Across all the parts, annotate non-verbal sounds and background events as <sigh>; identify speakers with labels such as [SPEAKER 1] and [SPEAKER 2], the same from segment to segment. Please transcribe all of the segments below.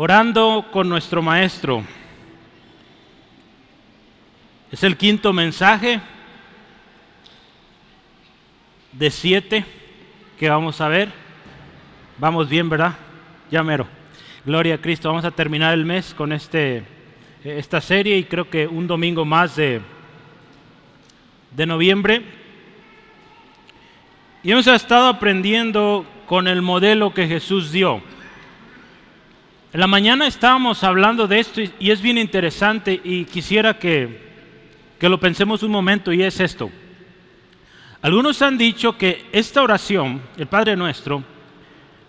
[SPEAKER 1] Orando con nuestro Maestro. Es el quinto mensaje de siete que vamos a ver. Vamos bien, ¿verdad? Ya mero. Gloria a Cristo. Vamos a terminar el mes con este, esta serie y creo que un domingo más de, de noviembre. Y hemos estado aprendiendo con el modelo que Jesús dio. En la mañana estábamos hablando de esto y es bien interesante y quisiera que, que lo pensemos un momento y es esto. Algunos han dicho que esta oración, el Padre Nuestro,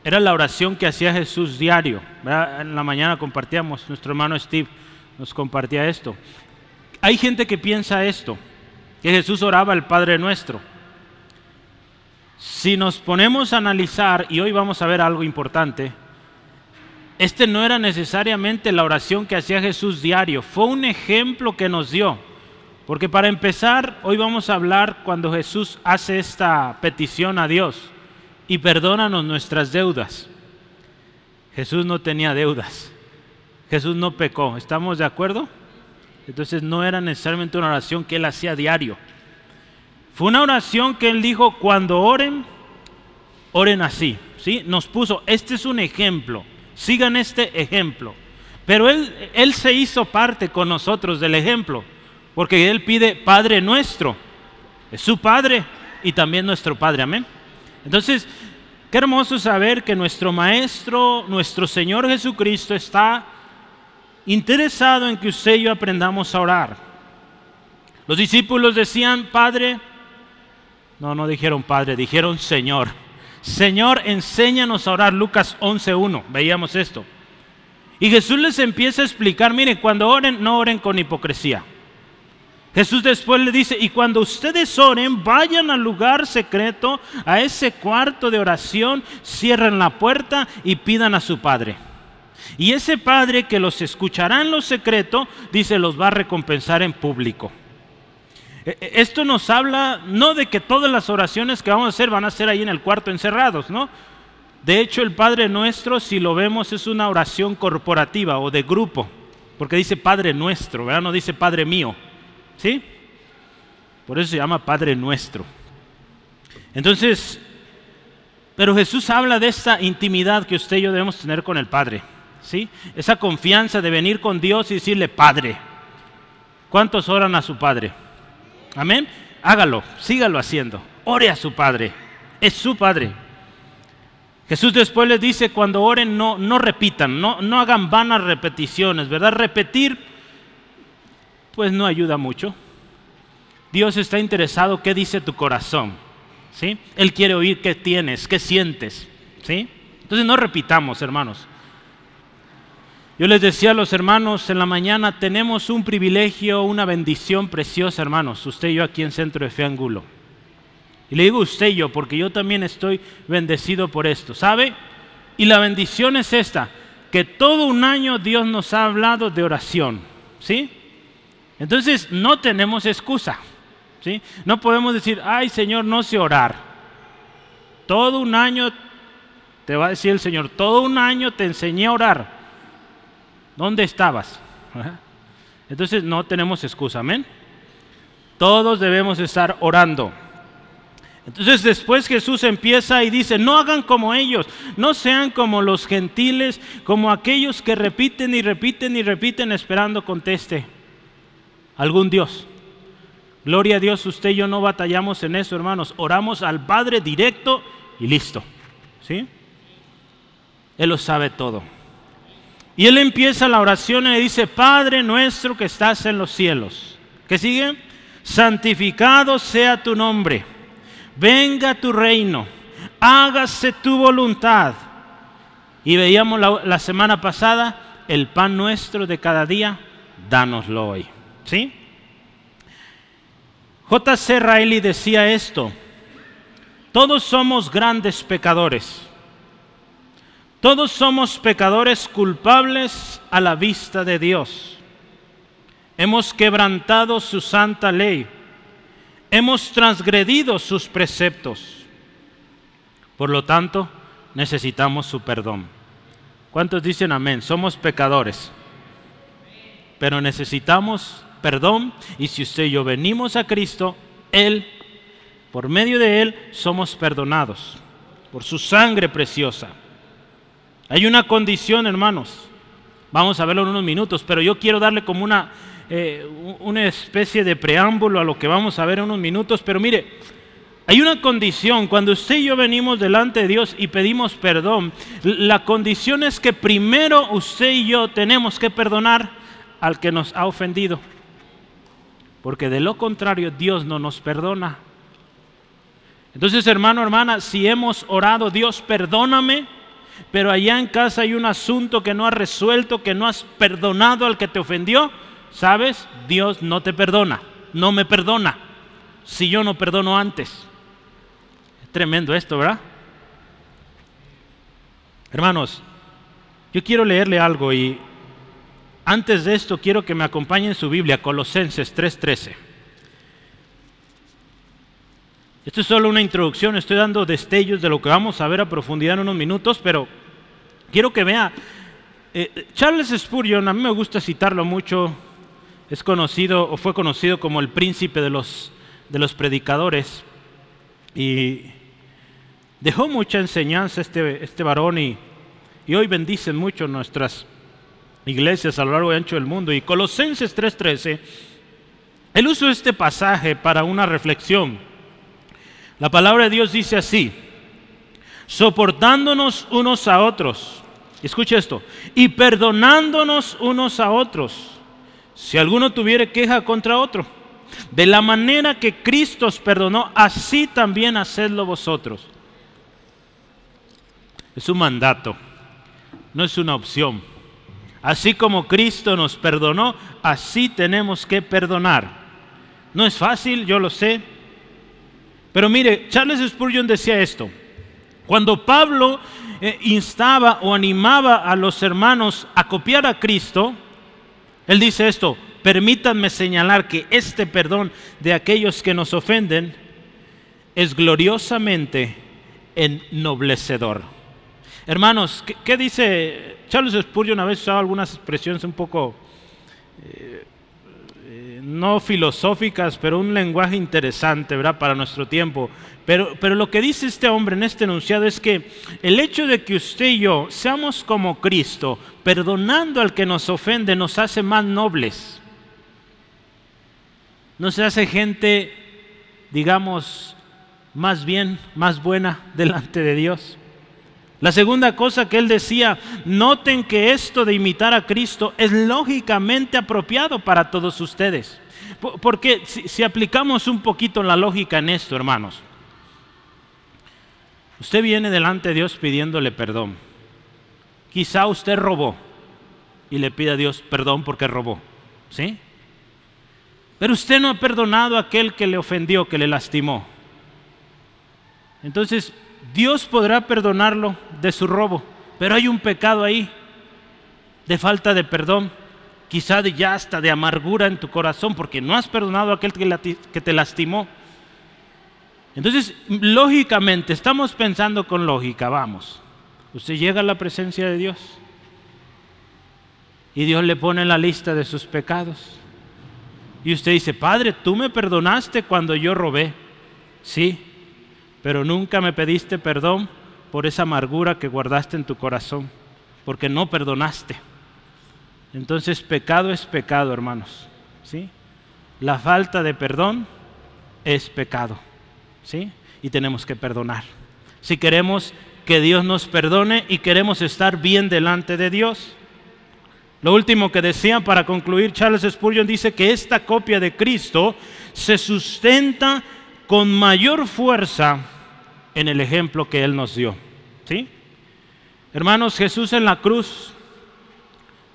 [SPEAKER 1] era la oración que hacía Jesús diario. En la mañana compartíamos, nuestro hermano Steve nos compartía esto. Hay gente que piensa esto, que Jesús oraba al Padre Nuestro. Si nos ponemos a analizar, y hoy vamos a ver algo importante, este no era necesariamente la oración que hacía Jesús diario, fue un ejemplo que nos dio. Porque para empezar, hoy vamos a hablar cuando Jesús hace esta petición a Dios y perdónanos nuestras deudas. Jesús no tenía deudas. Jesús no pecó. ¿Estamos de acuerdo? Entonces no era necesariamente una oración que él hacía diario. Fue una oración que él dijo, cuando oren, oren así. ¿sí? Nos puso, este es un ejemplo, sigan este ejemplo. Pero él, él se hizo parte con nosotros del ejemplo. Porque Él pide Padre nuestro. Es su Padre y también nuestro Padre. Amén. Entonces, qué hermoso saber que nuestro Maestro, nuestro Señor Jesucristo está interesado en que usted y yo aprendamos a orar. Los discípulos decían, Padre, no, no dijeron Padre, dijeron Señor. Señor, enséñanos a orar. Lucas 11.1, veíamos esto. Y Jesús les empieza a explicar, miren, cuando oren, no oren con hipocresía. Jesús después le dice, y cuando ustedes oren, vayan al lugar secreto, a ese cuarto de oración, cierren la puerta y pidan a su Padre. Y ese Padre que los escuchará en lo secreto, dice, los va a recompensar en público. E, e, esto nos habla no de que todas las oraciones que vamos a hacer van a ser ahí en el cuarto encerrados, ¿no? De hecho, el Padre nuestro, si lo vemos, es una oración corporativa o de grupo, porque dice Padre nuestro, ¿verdad? No dice Padre mío. ¿Sí? Por eso se llama Padre nuestro. Entonces, pero Jesús habla de esta intimidad que usted y yo debemos tener con el Padre. ¿Sí? Esa confianza de venir con Dios y decirle, Padre. ¿Cuántos oran a su Padre? Amén. Hágalo, sígalo haciendo. Ore a su Padre. Es su Padre. Jesús después les dice, cuando oren, no, no repitan, no, no hagan vanas repeticiones, ¿verdad? Repetir pues no ayuda mucho. Dios está interesado qué dice tu corazón. ¿sí? Él quiere oír qué tienes, qué sientes. ¿sí? Entonces no repitamos, hermanos. Yo les decía a los hermanos en la mañana, tenemos un privilegio, una bendición preciosa, hermanos, usted y yo aquí en Centro de Fe Angulo. Y le digo usted y yo, porque yo también estoy bendecido por esto, ¿sabe? Y la bendición es esta, que todo un año Dios nos ha hablado de oración, ¿sí? Entonces no tenemos excusa. ¿sí? No podemos decir, ay Señor, no sé orar. Todo un año, te va a decir el Señor, todo un año te enseñé a orar. ¿Dónde estabas? Entonces no tenemos excusa, amén. Todos debemos estar orando. Entonces después Jesús empieza y dice, no hagan como ellos, no sean como los gentiles, como aquellos que repiten y repiten y repiten esperando conteste algún Dios. Gloria a Dios, usted y yo no batallamos en eso, hermanos. Oramos al Padre directo y listo. ¿Sí? Él lo sabe todo. Y él empieza la oración y le dice, Padre nuestro que estás en los cielos. ¿Qué sigue? Santificado sea tu nombre. Venga tu reino. Hágase tu voluntad. Y veíamos la, la semana pasada, el pan nuestro de cada día, dánoslo hoy. ¿Sí? J.C. Riley decía esto, todos somos grandes pecadores, todos somos pecadores culpables a la vista de Dios. Hemos quebrantado su santa ley, hemos transgredido sus preceptos. Por lo tanto, necesitamos su perdón. ¿Cuántos dicen amén? Somos pecadores. Pero necesitamos perdón y si usted y yo venimos a Cristo, Él, por medio de Él, somos perdonados por su sangre preciosa. Hay una condición, hermanos. Vamos a verlo en unos minutos, pero yo quiero darle como una, eh, una especie de preámbulo a lo que vamos a ver en unos minutos. Pero mire, hay una condición, cuando usted y yo venimos delante de Dios y pedimos perdón, la condición es que primero usted y yo tenemos que perdonar al que nos ha ofendido. Porque de lo contrario Dios no nos perdona. Entonces, hermano, hermana, si hemos orado, Dios, perdóname, pero allá en casa hay un asunto que no has resuelto, que no has perdonado al que te ofendió, ¿sabes? Dios no te perdona, no me perdona, si yo no perdono antes. Es tremendo esto, ¿verdad? Hermanos, yo quiero leerle algo y antes de esto quiero que me acompañen su Biblia, Colosenses 3:13. Esto es solo una introducción, estoy dando destellos de lo que vamos a ver a profundidad en unos minutos, pero quiero que vea, eh, Charles Spurgeon, a mí me gusta citarlo mucho, es conocido o fue conocido como el príncipe de los, de los predicadores y dejó mucha enseñanza este, este varón y, y hoy bendicen mucho nuestras iglesias a lo largo y ancho del mundo. Y Colosenses 3:13, él usó este pasaje para una reflexión. La palabra de Dios dice así, soportándonos unos a otros, escucha esto, y perdonándonos unos a otros, si alguno tuviera queja contra otro. De la manera que Cristo os perdonó, así también hacedlo vosotros. Es un mandato, no es una opción. Así como Cristo nos perdonó, así tenemos que perdonar. No es fácil, yo lo sé, pero mire, Charles Spurgeon decía esto. Cuando Pablo eh, instaba o animaba a los hermanos a copiar a Cristo, él dice esto, permítanme señalar que este perdón de aquellos que nos ofenden es gloriosamente ennoblecedor. Hermanos, ¿qué, dice Charles Spurgeon? A veces usaba algunas expresiones un poco eh, no filosóficas, pero un lenguaje interesante, ¿verdad? Para nuestro tiempo. Pero, pero lo que dice este hombre en este enunciado es que el hecho de que usted y yo seamos como Cristo, perdonando al que nos ofende, nos hace más nobles. Nos hace gente, digamos, más bien, más buena <laughs> delante de Dios. La segunda cosa que él decía, noten que esto de imitar a Cristo es lógicamente apropiado para todos ustedes. Porque si, aplicamos un poquito la lógica en esto, hermanos, usted viene delante de Dios pidiéndole perdón. Quizá usted robó y le pide a Dios perdón porque robó, ¿sí? Pero usted no ha perdonado a aquel que le ofendió, que le lastimó. Entonces, Dios podrá perdonarlo de su robo, pero hay un pecado ahí de falta de perdón, quizá ya hasta de amargura en tu corazón, porque no has perdonado a aquel que te lastimó. Entonces, lógicamente, estamos pensando con lógica, vamos. Usted llega a la presencia de Dios y Dios le pone la lista de sus pecados. Y usted dice, Padre, tú me perdonaste cuando yo robé. Sí, pero nunca me pediste perdón por esa amargura que guardaste en tu corazón, porque no perdonaste. Entonces pecado es pecado, hermanos. ¿sí? La falta de perdón es pecado. ¿sí? Y tenemos que perdonar. Si queremos que Dios nos perdone y queremos estar bien delante de Dios. Lo último que decía para concluir, Charles Spurgeon dice que esta copia de Cristo se sustenta con mayor fuerza en el ejemplo que Él nos dio. ¿Sí? Hermanos, Jesús en la cruz,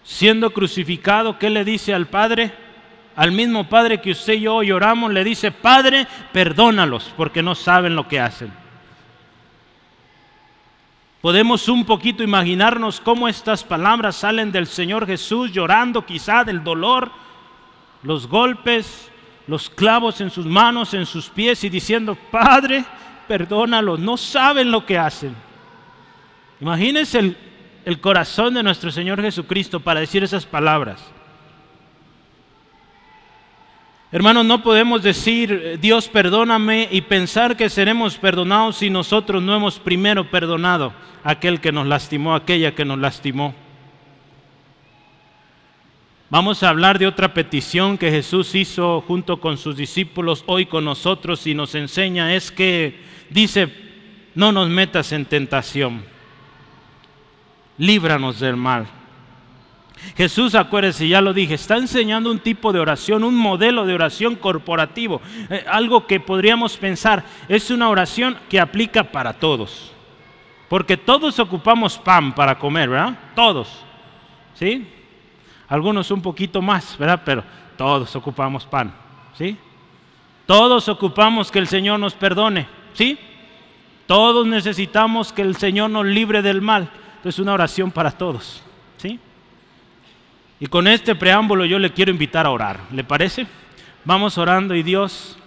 [SPEAKER 1] siendo crucificado, ¿qué le dice al Padre? Al mismo Padre que usted y yo hoy oramos, le dice, Padre, perdónalos porque no saben lo que hacen. Podemos un poquito imaginarnos cómo estas palabras salen del Señor Jesús llorando quizá del dolor, los golpes, los clavos en sus manos, en sus pies y diciendo, Padre, perdónalos, no saben lo que hacen. Imagínense el corazón de nuestro Señor Jesucristo para decir esas palabras. Hermanos, no podemos decir, Dios perdóname y pensar que seremos perdonados si nosotros no hemos primero perdonado a aquel que nos lastimó, aquella que nos lastimó. Vamos a hablar de otra petición que Jesús hizo junto con sus discípulos hoy con nosotros y nos enseña, es que dice, no nos metas en tentación, líbranos del mal. Jesús, acuérdese, ya lo dije, está enseñando un tipo de oración, un modelo de oración corporativo, eh, algo que podríamos pensar, es una oración que aplica para todos, porque todos ocupamos pan para comer, ¿verdad? Todos, ¿sí? Algunos un poquito más, ¿verdad? Pero todos ocupamos pan, ¿sí? Todos ocupamos que el Señor nos perdone, ¿sí? Todos necesitamos que el Señor nos libre del mal. Es una oración para todos, ¿sí? Y con este preámbulo yo le quiero invitar a orar, ¿le parece? Vamos orando y Dios,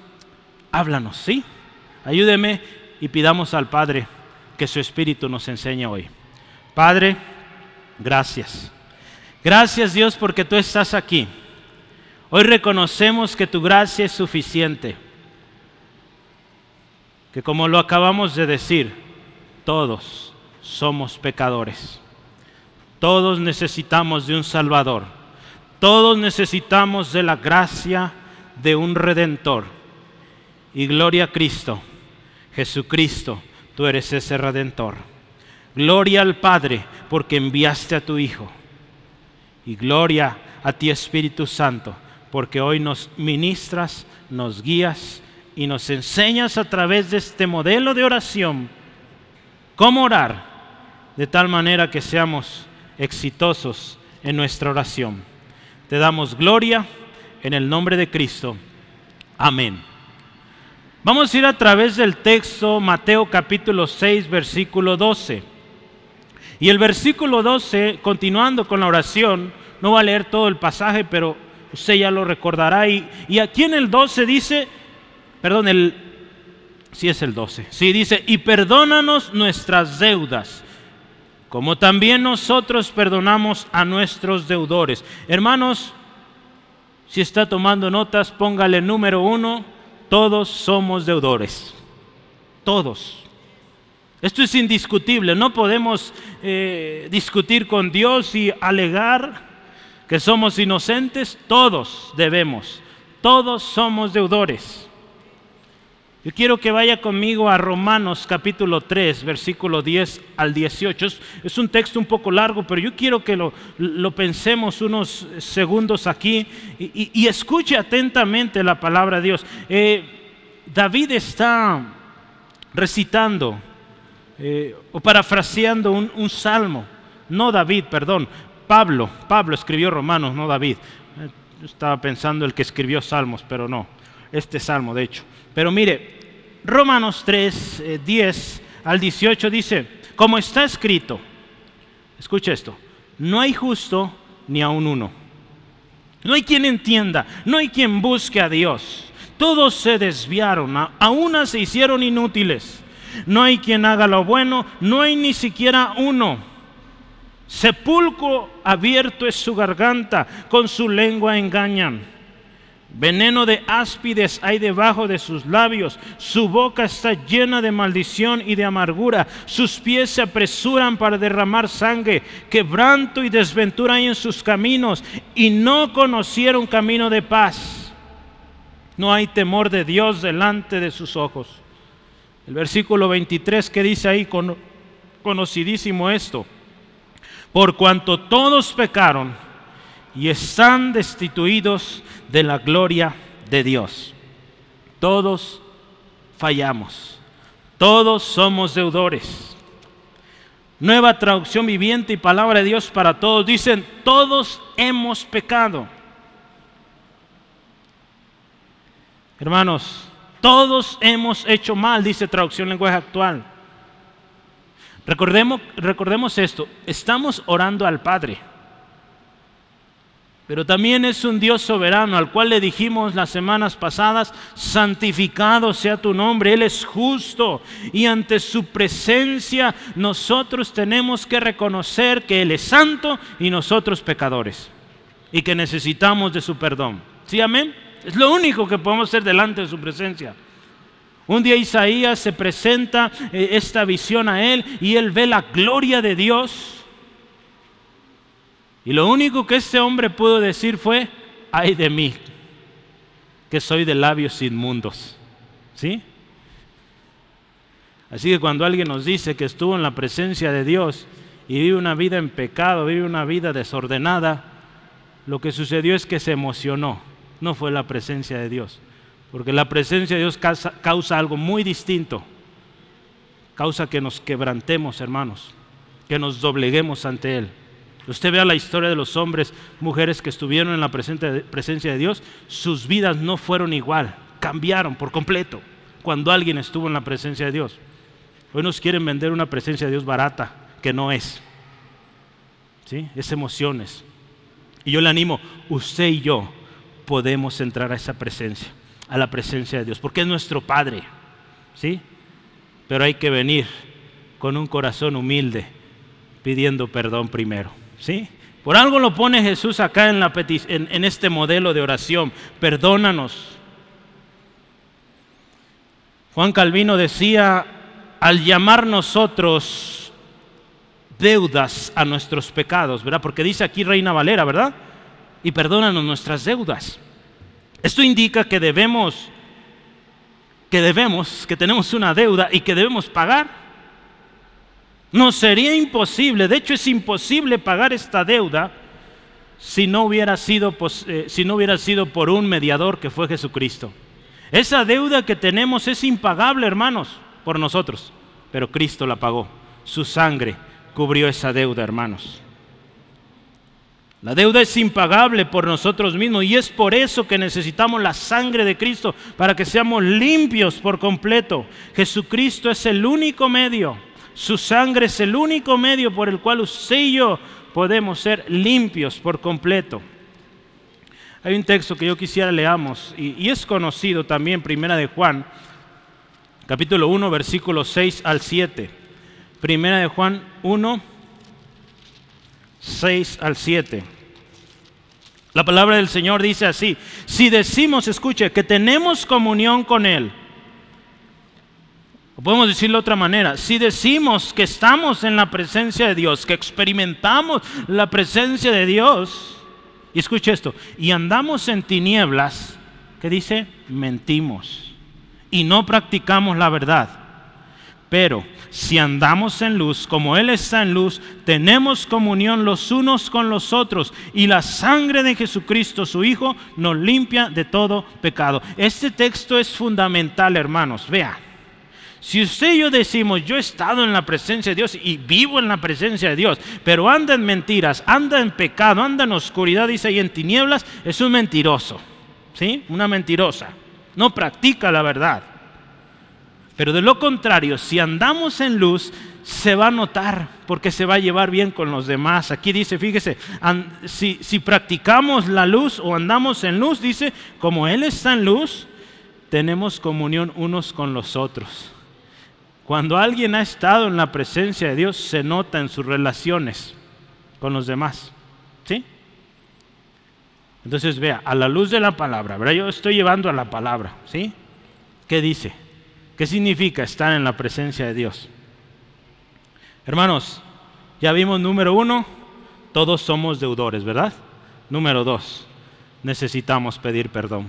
[SPEAKER 1] háblanos, ¿sí? Ayúdeme y pidamos al Padre que su Espíritu nos enseñe hoy. Padre, gracias. Gracias Dios porque tú estás aquí. Hoy reconocemos que tu gracia es suficiente. Que como lo acabamos de decir, todos somos pecadores. Todos necesitamos de un Salvador. Todos necesitamos de la gracia de un Redentor. Y gloria a Cristo. Jesucristo, tú eres ese Redentor. Gloria al Padre porque enviaste a tu Hijo. Y gloria a ti Espíritu Santo porque hoy nos ministras, nos guías y nos enseñas a través de este modelo de oración cómo orar de tal manera que seamos exitosos en nuestra oración. Te damos gloria en el nombre de Cristo. Amén. Vamos a ir a través del texto Mateo capítulo 6 versículo 12. Y el versículo 12, continuando con la oración, no va a leer todo el pasaje, pero usted ya lo recordará. Y, aquí en el 12 dice, perdón, el, si es el 12, sí dice, y perdónanos nuestras deudas como también nosotros perdonamos a nuestros deudores. Hermanos, si está tomando notas, póngale número uno, todos somos deudores. Todos. Esto es indiscutible, no podemos eh, discutir con Dios y alegar que somos inocentes, todos debemos, todos somos deudores. Yo quiero que vaya conmigo a Romanos capítulo 3, versículo 10 al 18. Es, un texto un poco largo, pero yo quiero que lo, pensemos unos segundos aquí y, escuche atentamente la palabra de Dios. Eh, David está recitando eh, o parafraseando un, salmo. No David, perdón. Pablo. Pablo escribió Romanos, no David. Eh, estaba pensando el que escribió salmos, pero no. Este salmo, de hecho. Pero mire, Romanos 3, 10 eh, al 18 dice, como está escrito, escucha esto, no hay justo ni aun uno. No hay quien entienda, no hay quien busque a Dios. Todos se desviaron, a unas se hicieron inútiles. No hay quien haga lo bueno, no hay ni siquiera uno. Sepulcro abierto es su garganta, con su lengua engañan. Veneno de áspides hay debajo de sus labios. Su boca está llena de maldición y de amargura. Sus pies se apresuran para derramar sangre. Quebranto y desventura hay en sus caminos. Y no conocieron camino de paz. No hay temor de Dios delante de sus ojos. El versículo 23 que dice ahí, conocidísimo esto. Por cuanto todos pecaron y están destituidos de la gloria de Dios. Todos fallamos, todos somos deudores. Nueva traducción viviente y palabra de Dios para todos. Dicen, todos hemos pecado. Hermanos, todos hemos hecho mal, dice traducción lenguaje actual. Recordemos, recordemos esto, estamos orando al Padre. pero también es un Dios soberano al cual le dijimos las semanas pasadas, santificado sea tu nombre, Él es justo y ante su presencia nosotros tenemos que reconocer que Él es santo y nosotros pecadores y que necesitamos de su perdón. ¿Sí, amén? Es lo único que podemos hacer delante de su presencia. Un día Isaías se presenta eh, esta visión a él y él ve la gloria de Dios y lo único que este hombre pudo decir fue, ay de mí, que soy de labios inmundos. ¿Sí? Así que cuando alguien nos dice que estuvo en la presencia de Dios y vive una vida en pecado, vive una vida desordenada, lo que sucedió es que se emocionó, no fue la presencia de Dios. Porque la presencia de Dios causa, algo muy distinto. Causa que nos quebrantemos, hermanos, que nos dobleguemos ante Él. Usted vea la historia de los hombres, mujeres que estuvieron en la presencia de Dios, sus vidas no fueron igual, cambiaron por completo cuando alguien estuvo en la presencia de Dios. Hoy nos quieren vender una presencia de Dios barata, que no es. ¿Sí? Es emociones. Y yo le animo, usted y yo podemos entrar a esa presencia, a la presencia de Dios, porque es nuestro Padre. ¿Sí? Pero hay que venir con un corazón humilde, pidiendo perdón primero. ¿Sí? Por algo lo pone Jesús acá en, la en, este modelo de oración. Perdónanos. Juan Calvino decía, al llamar nosotros deudas a nuestros pecados, ¿verdad? Porque dice aquí Reina Valera, ¿verdad? Y perdónanos nuestras deudas. Esto indica que debemos, que debemos, que tenemos una deuda y que debemos pagar. No sería imposible, de hecho es imposible pagar esta deuda si no hubiera sido, eh, si no hubiera sido por un mediador que fue Jesucristo. Esa deuda que tenemos es impagable, hermanos, por nosotros, pero Cristo la pagó. Su sangre cubrió esa deuda, hermanos. La deuda es impagable por nosotros mismos y es por eso que necesitamos la sangre de Cristo para que seamos limpios por completo. Jesucristo es el único medio su sangre es el único medio por el cual usted y yo podemos ser limpios por completo. Hay un texto que yo quisiera leamos y, es conocido también, Primera de Juan, capítulo 1, versículos 6 al 7. Primera de Juan 1, 6 al 7. La palabra del Señor dice así, si decimos, escuche, que tenemos comunión con Él, o podemos decirlo de otra manera, si decimos que estamos en la presencia de Dios, que experimentamos la presencia de Dios, y escuche esto, y andamos en tinieblas, ¿qué dice? Mentimos y no practicamos la verdad. Pero si andamos en luz, como Él está en luz, tenemos comunión los unos con los otros y la sangre de Jesucristo, su Hijo, nos limpia de todo pecado. Este texto es fundamental, hermanos. Vea, si usted y yo decimos, yo he estado en la presencia de Dios y vivo en la presencia de Dios, pero anda en mentiras, anda en pecado, anda en oscuridad, dice, y en tinieblas, es un mentiroso, ¿sí? Una mentirosa. No practica la verdad. Pero de lo contrario, si andamos en luz, se va a notar porque se va a llevar bien con los demás. Aquí dice, fíjese, si, practicamos la luz o andamos en luz, dice, como Él está en luz, tenemos comunión unos con los otros. Cuando alguien ha estado en la presencia de Dios, se nota en sus relaciones con los demás. ¿Sí? Entonces vea, a la luz de la palabra, ¿verdad? Yo estoy llevando a la palabra, ¿sí? ¿Qué dice? ¿Qué significa estar en la presencia de Dios? Hermanos, ya vimos número uno, todos somos deudores, ¿verdad? Número dos, necesitamos pedir perdón.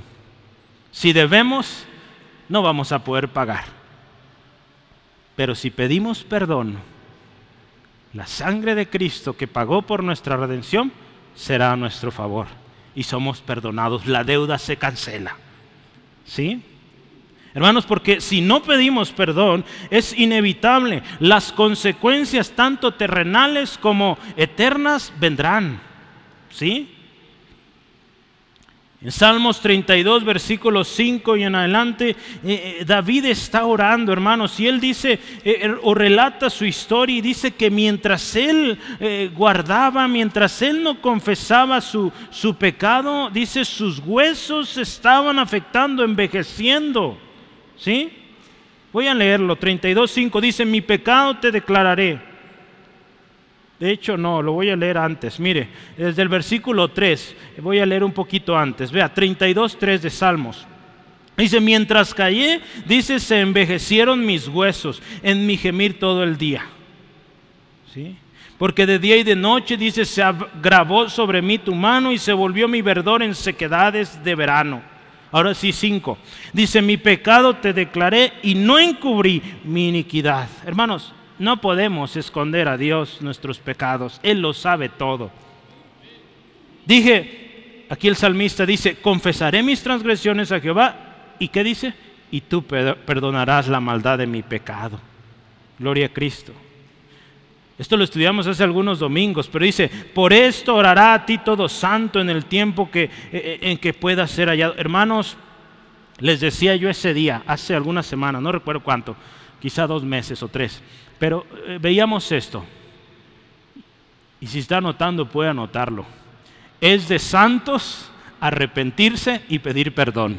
[SPEAKER 1] Si debemos, no vamos a poder pagar. Pero si pedimos perdón, la sangre de Cristo que pagó por nuestra redención será a nuestro favor y somos perdonados. La deuda se cancela. ¿Sí? Hermanos, porque si no pedimos perdón, es inevitable. Las consecuencias, tanto terrenales como eternas, vendrán. ¿Sí? En Salmos 32, versículos 5 y en adelante, eh, eh, David está orando, hermanos, y él dice, eh, o relata su historia y dice que mientras él guardaba, mientras él no confesaba su, su pecado, dice, sus huesos estaban afectando, envejeciendo. ¿Sí? Voy a leerlo, 32, 5, dice, mi pecado te declararé de hecho, no, lo voy a leer antes. Mire, desde el versículo 3, voy a leer un poquito antes. Vea, 32, 3 de Salmos. Dice, mientras callé, dice, se envejecieron mis huesos en mi gemir todo el día. ¿Sí? Porque de día y de noche, dice, se agravó sobre mí tu mano y se volvió mi verdor en sequedades de verano. Ahora sí, 5. Dice, mi pecado te declaré y no encubrí mi iniquidad. Hermanos, no podemos esconder a Dios nuestros pecados. Él lo sabe todo. Dije, aquí el salmista dice, confesaré mis transgresiones a Jehová. ¿Y qué dice? Y tú perdonarás la maldad de mi pecado. Gloria a Cristo. Esto lo estudiamos hace algunos domingos, pero dice, por esto orará a ti todo santo en el tiempo que, eh, eh, en que pueda ser hallado. Hermanos, les decía yo ese día, hace algunas semanas, no recuerdo cuánto, quizá dos meses o tres. Pero eh, veíamos esto. Y si está anotando, puede anotarlo. Es de santos arrepentirse y pedir perdón.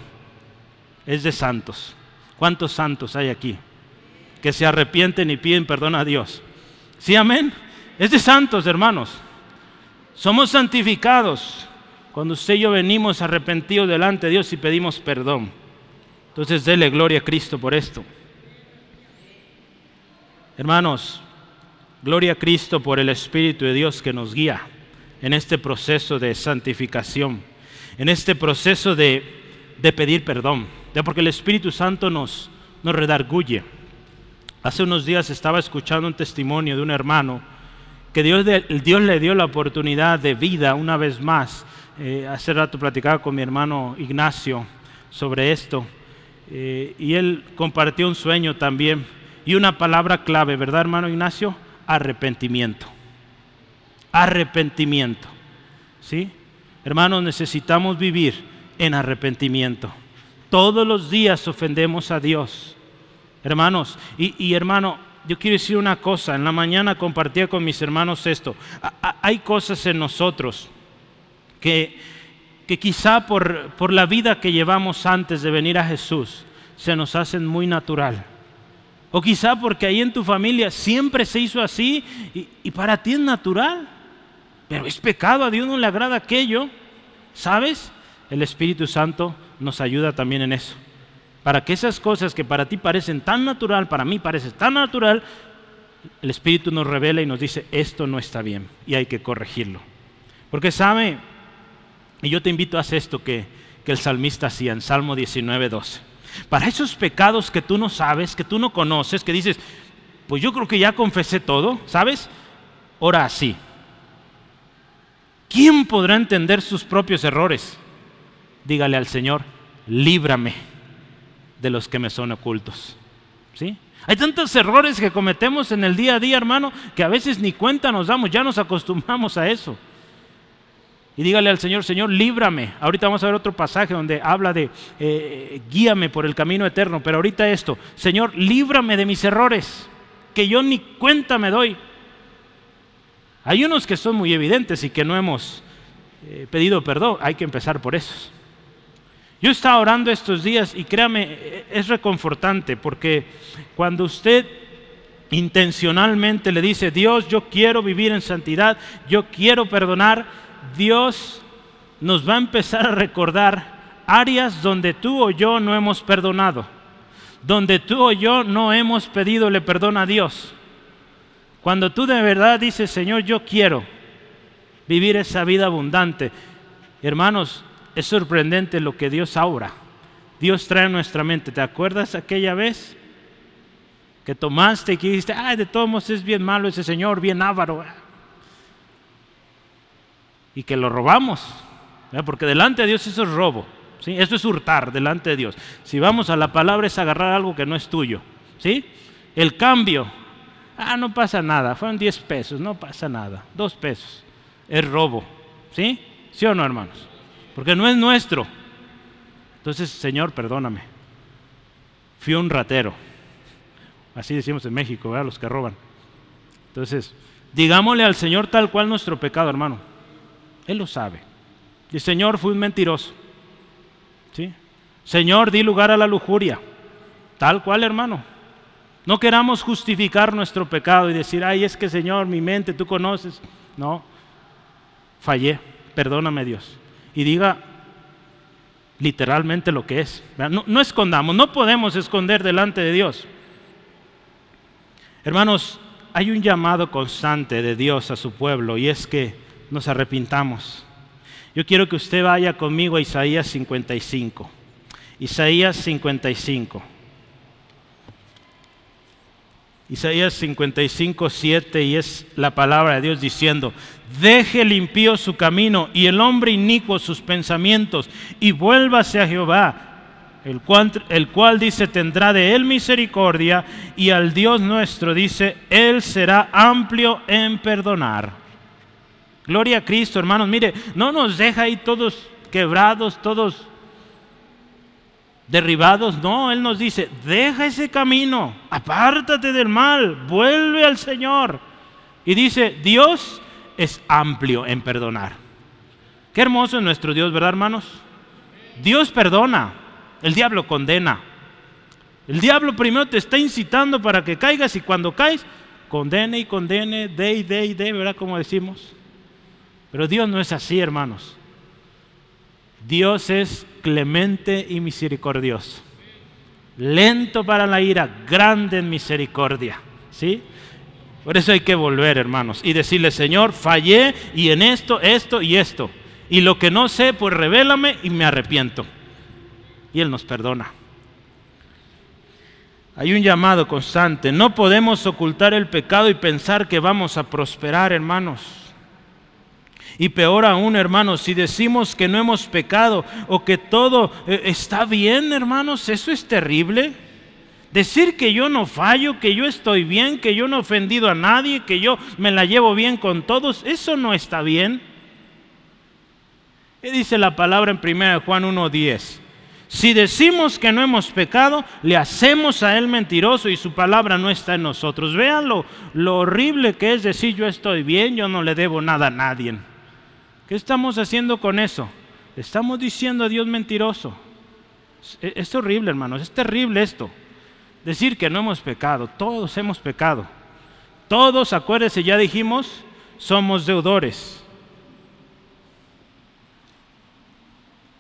[SPEAKER 1] Es de santos. ¿Cuántos santos hay aquí? Que se arrepienten y piden perdón a Dios. ¿Sí, amén? Es de santos, hermanos. Somos santificados cuando usted y yo venimos arrepentidos delante de Dios y pedimos perdón. Entonces, dele gloria a Cristo por esto. Hermanos, gloria a Cristo por el Espíritu de Dios que nos guía en este proceso de santificación, en este proceso de, pedir perdón, ya porque el Espíritu Santo nos, nos redarguye. Hace unos días estaba escuchando un testimonio de un hermano que Dios, le dio la oportunidad de vida una vez más. Eh, hace rato platicaba con mi hermano Ignacio sobre esto eh, y él compartió un sueño también y una palabra clave, ¿verdad, hermano Ignacio? Arrepentimiento. Arrepentimiento. ¿Sí? Hermanos, necesitamos vivir en arrepentimiento. Todos los días ofendemos a Dios. Hermanos, y, hermano, yo quiero decir una cosa. En la mañana compartía con mis hermanos esto. hay cosas en nosotros que, que quizá por, por la vida que llevamos antes de venir a Jesús se nos hacen muy natural. O quizá porque ahí en tu familia siempre se hizo así y, para ti es natural. Pero es pecado, a Dios no le agrada aquello. ¿Sabes? El Espíritu Santo nos ayuda también en eso. Para que esas cosas que para ti parecen tan natural, para mí parecen tan natural, el Espíritu nos revela y nos dice, esto no está bien y hay que corregirlo. Porque sabe, y yo te invito a hacer esto que, que el salmista hacía en Salmo 19, 12. Para esos pecados que tú no sabes, que tú no conoces, que dices, pues yo creo que ya confesé todo, ¿sabes? Ora así. ¿Quién podrá entender sus propios errores? Dígale al Señor, líbrame de los que me son ocultos. ¿Sí? Hay tantos errores que cometemos en el día a día, hermano, que a veces ni cuenta nos damos, ya nos acostumbramos a eso y dígale al Señor, Señor, líbrame. Ahorita vamos a ver otro pasaje donde habla de eh, guíame por el camino eterno, pero ahorita esto, Señor, líbrame de mis errores, que yo ni cuenta me doy. Hay unos que son muy evidentes y que no hemos eh, pedido perdón, hay que empezar por esos. Yo estaba orando estos días y créame, es reconfortante porque cuando usted intencionalmente le dice, Dios, yo quiero vivir en santidad, yo quiero perdonar, Dios nos va a empezar a recordar áreas donde tú o yo no hemos perdonado, donde tú o yo no hemos pedidole perdón a Dios. Cuando tú de verdad dices, Señor, yo quiero vivir esa vida abundante, hermanos, es sorprendente lo que Dios ahora, Dios trae a nuestra mente. ¿Te acuerdas aquella vez que tomaste y que dijiste, ay, de todos modos es bien malo ese Señor, bien avaro? y que lo robamos. Porque delante de Dios eso es robo. ¿sí? Eso es hurtar delante de Dios. Si vamos a la palabra es agarrar algo que no es tuyo. ¿sí? El cambio. Ah, no pasa nada. Fueron 10 pesos. No pasa nada. Dos pesos. Es robo. ¿Sí? ¿Sí o no, hermanos? Porque no es nuestro. Entonces, Señor, perdóname. Fui un ratero. Así decimos en México, ¿verdad? Los que roban. Entonces, digámosle al Señor tal cual nuestro pecado, hermano. Él lo sabe. Y Señor, fui un mentiroso. ¿Sí? Señor, di lugar a la lujuria. Tal cual, hermano. No queramos justificar nuestro pecado y decir, ay, es que Señor, mi mente, tú conoces. No, fallé, perdóname Dios. Y diga literalmente lo que es. No, escondamos, no podemos esconder delante de Dios. Hermanos, hay un llamado constante de Dios a su pueblo y es que nos arrepintamos. Yo quiero que usted vaya conmigo a Isaías 55. Isaías 55. Isaías 55, 7 y es la palabra de Dios diciendo, deje limpio su camino y el hombre inicuo sus pensamientos y vuélvase a Jehová, el cual, el cual dice tendrá de él misericordia y al Dios nuestro dice, él será amplio en perdonar. Gloria a Cristo, hermanos, mire, no nos deja ahí todos quebrados, todos derribados. No, Él nos dice, deja ese camino, apártate del mal, vuelve al Señor. Y dice, Dios es amplio en perdonar. Qué hermoso es nuestro Dios, ¿verdad, hermanos? Dios perdona, el diablo condena. El diablo primero te está incitando para que caigas y cuando caes, condene y condene, de y de y de, ¿verdad? Como decimos. Pero Dios no es así, hermanos. Dios es clemente y misericordioso. Lento para la ira, grande en misericordia. ¿Sí? Por eso hay que volver, hermanos, y decirle, Señor, fallé y en esto, esto y esto. Y lo que no sé, pues revélame y me arrepiento. Y Él nos perdona. Hay un llamado constante. No podemos ocultar el pecado y pensar que vamos a prosperar, hermanos. Y peor aún, hermanos, si decimos que no hemos pecado o que todo eh, está bien, hermanos, eso es terrible. Decir que yo no fallo, que yo estoy bien, que yo no he ofendido a nadie, que yo me la llevo bien con todos, eso no está bien. ¿Qué dice la palabra en 1 Juan 1.10? Si decimos que no hemos pecado, le hacemos a Él mentiroso y su palabra no está en nosotros. Vean lo, lo horrible que es decir yo estoy bien, yo no le debo nada a nadie. ¿Qué estamos haciendo con eso? estamos diciendo a Dios mentiroso. Es, horrible, hermanos, es terrible esto. Decir que no hemos pecado, todos hemos pecado. Todos, acuérdense, ya dijimos, somos deudores.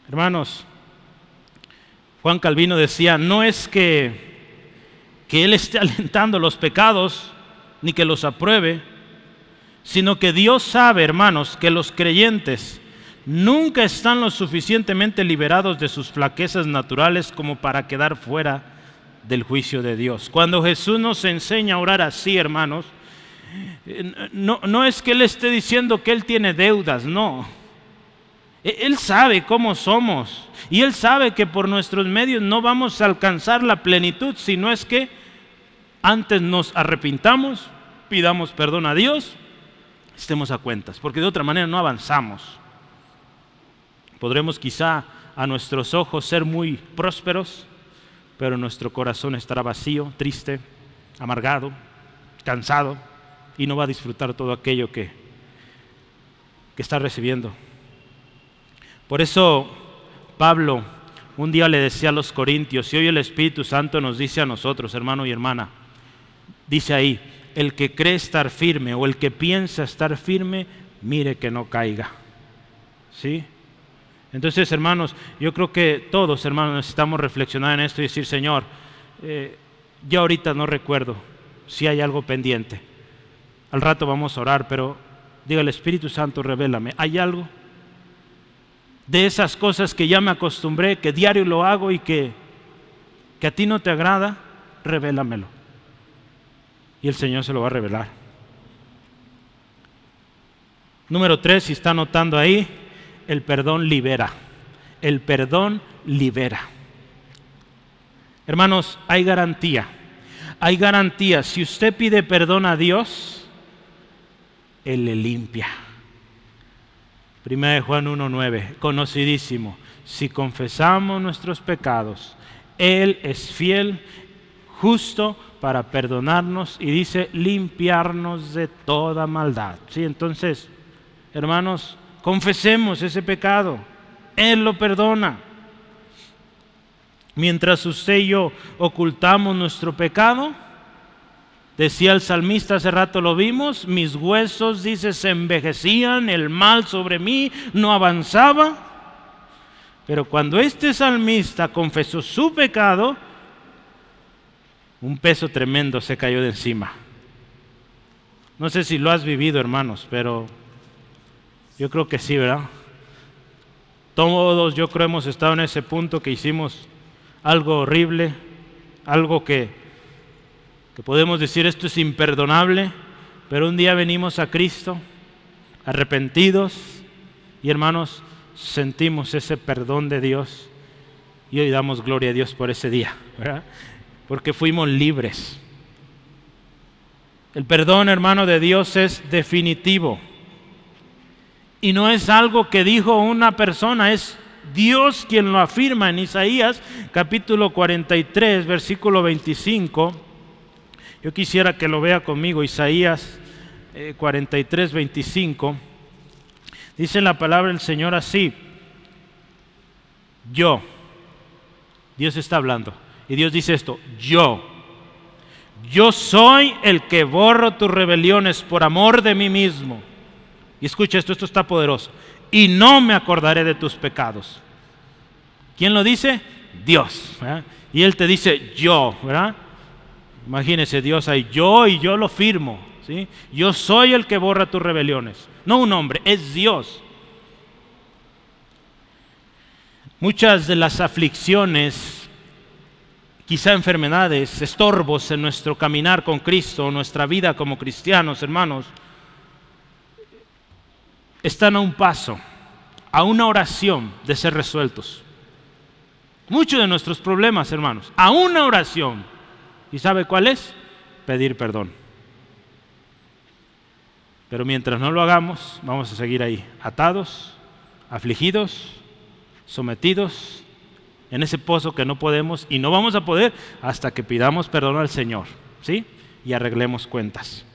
[SPEAKER 1] Hermanos, Juan Calvino decía, no es que, que Él esté alentando los pecados, ni que los apruebe, sino que Dios sabe, hermanos, que los creyentes nunca están lo suficientemente liberados de sus flaquezas naturales como para quedar fuera del juicio de Dios. Cuando Jesús nos enseña a orar así, hermanos, no, no es que Él esté diciendo que Él tiene deudas, no. E, él sabe cómo somos y Él sabe que por nuestros medios no vamos a alcanzar la plenitud, sino es que antes nos arrepintamos, pidamos perdón a Dios estemos a cuentas, porque de otra manera no avanzamos. Podremos quizá a nuestros ojos ser muy prósperos, pero nuestro corazón estará vacío, triste, amargado, cansado, y no va a disfrutar todo aquello que, que está recibiendo. Por eso Pablo un día le decía a los corintios, y hoy el Espíritu Santo nos dice a nosotros, hermano y hermana, dice ahí, el que cree estar firme o el que piensa estar firme, mire que no caiga. ¿Sí? Entonces, hermanos, yo creo que todos, hermanos, necesitamos reflexionar en esto y decir, Señor, eh, yo ahorita no recuerdo si hay algo pendiente. Al rato vamos a orar, pero diga el Espíritu Santo, revélame, ¿hay algo? De esas cosas que ya me acostumbré, que diario lo hago y que, que a ti no te agrada, revélamelo y el Señor se lo va a revelar. Número tres, si está anotando ahí, el perdón libera. El perdón libera. Hermanos, hay garantía. Hay garantía. Si usted pide perdón a Dios, Él le limpia. Primera de Juan 1.9, conocidísimo. Si confesamos nuestros pecados, Él es fiel, justo para perdonarnos y dice limpiarnos de toda maldad. ¿Sí? Entonces, hermanos, confesemos ese pecado. Él lo perdona. Mientras usted y yo ocultamos nuestro pecado, decía el salmista, hace rato lo vimos, mis huesos, dice, se envejecían, el mal sobre mí no avanzaba. Pero cuando este salmista confesó su pecado, un peso tremendo se cayó de encima. No sé si lo has vivido, hermanos, pero yo creo que sí, ¿verdad? Todos yo creo hemos estado en ese punto que hicimos algo horrible, algo que, podemos decir esto es imperdonable, pero un día venimos a Cristo arrepentidos y hermanos, sentimos ese perdón de Dios y hoy damos gloria a Dios por ese día, ¿verdad? Porque fuimos libres. El perdón, hermano, de Dios es definitivo. Y no es algo que dijo una persona, es Dios quien lo afirma en Isaías capítulo 43, versículo 25. Yo quisiera que lo vea conmigo, Isaías 43, eh, 25. Dice la palabra del Señor así, yo, Dios está hablando, y Dios dice esto, yo, yo soy el que borro tus rebeliones por amor de mí mismo. Y escucha esto, esto está poderoso. Y no me acordaré de tus pecados. ¿Quién lo dice? Dios. Y Él te dice yo, ¿verdad? Imagínese Dios ahí, yo y yo lo firmo. ¿sí? Yo soy el que borra tus rebeliones. No un hombre, es Dios. Muchas de las aflicciones quizá enfermedades, estorbos en nuestro caminar con Cristo, nuestra vida como cristianos, hermanos, están a un paso, a una oración de ser resueltos. Muchos de nuestros problemas, hermanos, a una oración. ¿Y sabe cuál es? Pedir perdón. Pero mientras no lo hagamos, vamos a seguir ahí, atados, afligidos, sometidos en ese pozo que no podemos y no vamos a poder hasta que pidamos perdón al Señor, ¿sí? Y arreglemos cuentas.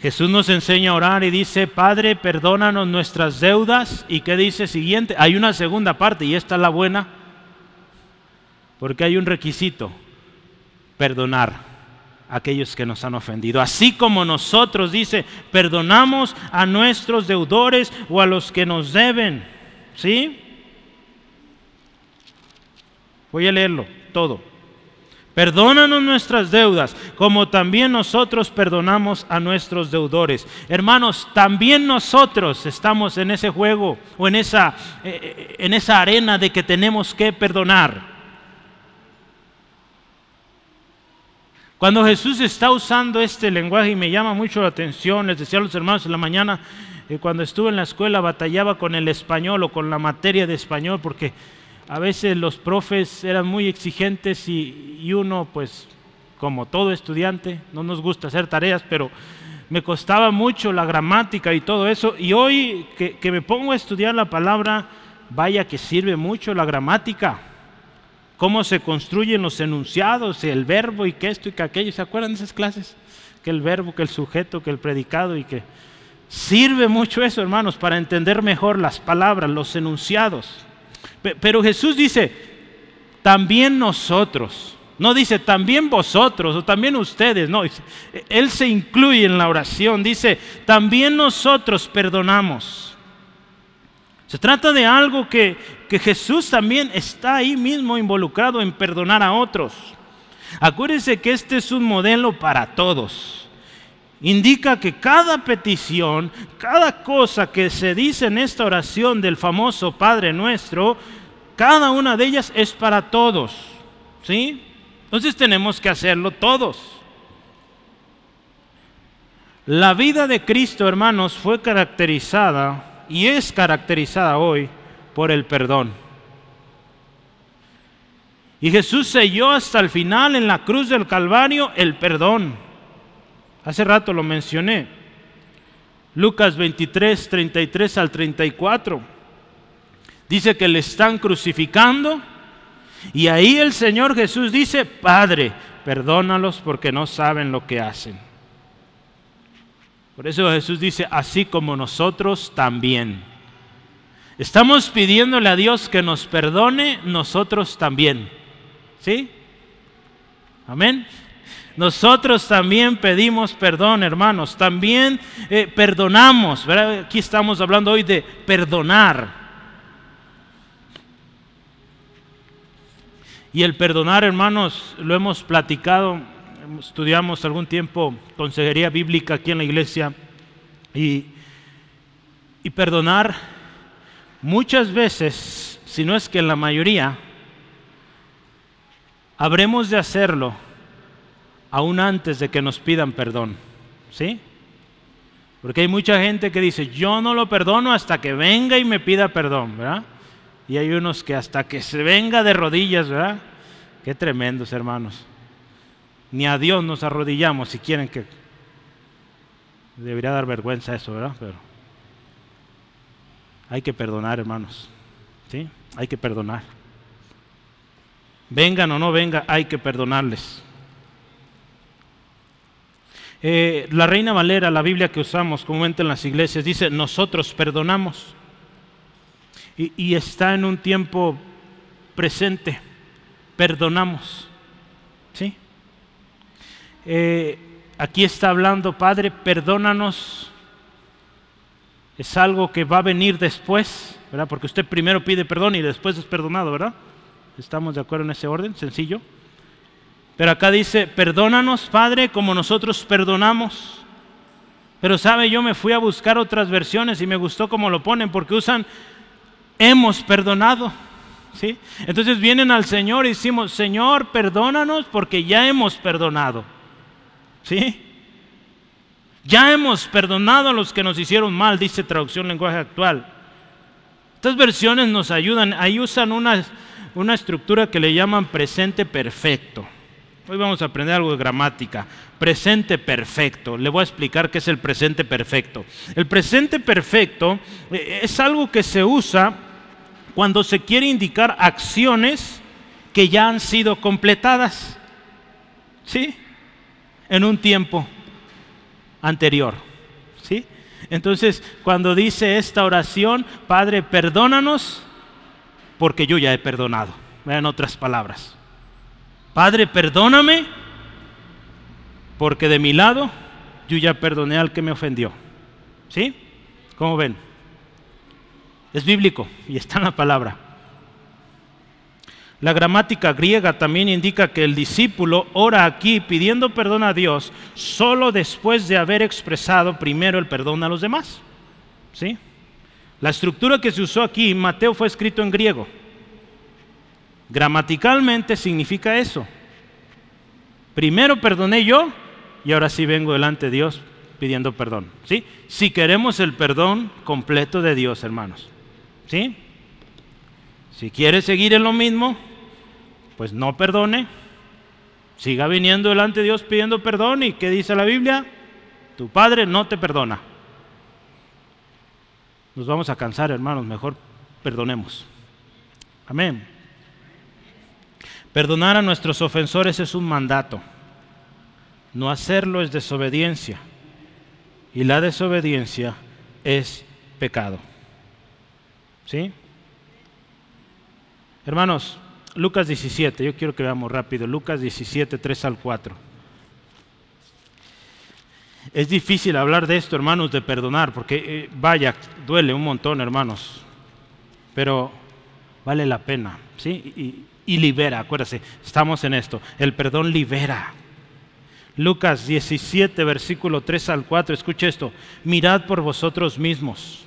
[SPEAKER 1] Jesús nos enseña a orar y dice, Padre, perdónanos nuestras deudas. ¿Y qué dice siguiente? Hay una segunda parte y esta es la buena, porque hay un requisito, perdonar a aquellos que nos han ofendido. Así como nosotros, dice, perdonamos a nuestros deudores o a los que nos deben. ¿Sí? Voy a leerlo todo. Perdónanos nuestras deudas, como también nosotros perdonamos a nuestros deudores. Hermanos, también nosotros estamos en ese juego o en esa, eh, eh, en esa arena de que tenemos que perdonar. Cuando Jesús está usando este lenguaje y me llama mucho la atención, les decía a los hermanos en la mañana, cuando estuve en la escuela batallaba con el español o con la materia de español porque a veces los profes eran muy exigentes y, uno pues como todo estudiante no nos gusta hacer tareas pero me costaba mucho la gramática y todo eso y hoy que, que me pongo a estudiar la palabra vaya que sirve mucho la gramática cómo se construyen los enunciados, el verbo y que esto y que aquello. ¿Se acuerdan de esas clases? Que el verbo, que el sujeto, que el predicado y que Sirve mucho eso, hermanos, para entender mejor las palabras, los enunciados. Pero Jesús dice, también nosotros. No dice también vosotros o también ustedes, no, Él se incluye en la oración, dice, también nosotros perdonamos. Se trata de algo que, que Jesús también está ahí mismo involucrado en perdonar a otros. Acuérdense que este es un modelo para todos indica que cada petición, cada cosa que se dice en esta oración del famoso Padre nuestro, cada una de ellas es para todos. ¿Sí? Entonces tenemos que hacerlo todos. La vida de Cristo, hermanos, fue caracterizada y es caracterizada hoy por el perdón. Y Jesús selló hasta el final en la cruz del Calvario el perdón. Hace rato lo mencioné. Lucas 23, 33 al 34. Dice que le están crucificando y ahí el Señor Jesús dice, Padre, perdónalos porque no saben lo que hacen. Por eso Jesús dice, así como nosotros también. Estamos pidiéndole a Dios que nos perdone, nosotros también. ¿Sí? Amén. Nosotros también pedimos perdón, hermanos. También eh, perdonamos. Aquí estamos hablando hoy de perdonar. Y el perdonar, hermanos, lo hemos platicado, estudiamos algún tiempo consejería bíblica aquí en la iglesia. Y, y perdonar muchas veces, si no es que en la mayoría, habremos de hacerlo aún antes de que nos pidan perdón. ¿Sí? Porque hay mucha gente que dice, yo no lo perdono hasta que venga y me pida perdón, ¿verdad? Y hay unos que hasta que se venga de rodillas, ¿verdad? Qué tremendos, hermanos. Ni a Dios nos arrodillamos si quieren que... Debería dar vergüenza eso, ¿verdad? Pero hay que perdonar, hermanos. ¿Sí? Hay que perdonar. Vengan o no vengan, hay que perdonarles. Eh, la Reina Valera, la Biblia que usamos comúnmente en las iglesias, dice, nosotros perdonamos. Y, está en un tiempo presente, perdonamos. ¿Sí? Eh, aquí está hablando, Padre, perdónanos. Es algo que va a venir después, ¿verdad? Porque usted primero pide perdón y después es perdonado, ¿verdad? ¿Estamos de acuerdo en ese orden? Sencillo. Pero acá dice, perdónanos, Padre, como nosotros perdonamos. Pero sabe, yo me fui a buscar otras versiones y me gustó cómo lo ponen, porque usan, hemos perdonado. ¿Sí? Entonces vienen al Señor y decimos, Señor, perdónanos porque ya hemos perdonado. ¿Sí? Ya hemos perdonado a los que nos hicieron mal, dice traducción lenguaje actual. Estas versiones nos ayudan, ahí usan una, una estructura que le llaman presente perfecto. Hoy vamos a aprender algo de gramática. Presente perfecto. Le voy a explicar qué es el presente perfecto. El presente perfecto eh, es algo que se usa cuando se quiere indicar acciones que ya han sido completadas. ¿Sí? En un tiempo anterior. ¿Sí? Entonces, cuando dice esta oración, Padre, perdónanos porque yo ya he perdonado. En otras palabras. Padre, perdóname, porque de mi lado yo ya perdoné al que me ofendió. ¿Sí? ¿Cómo ven? Es bíblico y está en la palabra. La gramática griega también indica que el discípulo ora aquí pidiendo perdón a Dios solo después de haber expresado primero el perdón a los demás. ¿Sí? La estructura que se usó aquí, Mateo fue escrito en griego. Gramaticalmente significa eso. Primero perdoné yo y ahora sí vengo delante de Dios pidiendo perdón. ¿Sí? Si queremos el perdón completo de Dios, hermanos. ¿Sí? Si quiere seguir en lo mismo, pues no perdone. Siga viniendo delante de Dios pidiendo perdón. ¿Y qué dice la Biblia? Tu Padre no te perdona. Nos vamos a cansar, hermanos. Mejor perdonemos. Amén. Perdonar a nuestros ofensores es un mandato. No hacerlo es desobediencia. Y la desobediencia es pecado. ¿Sí? Hermanos, Lucas 17, yo quiero que veamos rápido. Lucas 17, 3 al 4. Es difícil hablar de esto, hermanos, de perdonar, porque eh, vaya, duele un montón, hermanos. Pero vale la pena, ¿sí? Y, y libera. Acuérdate, estamos en esto. El perdón libera. Lucas 17, versículo 3 al 4. Escuche esto. Mirad por vosotros mismos.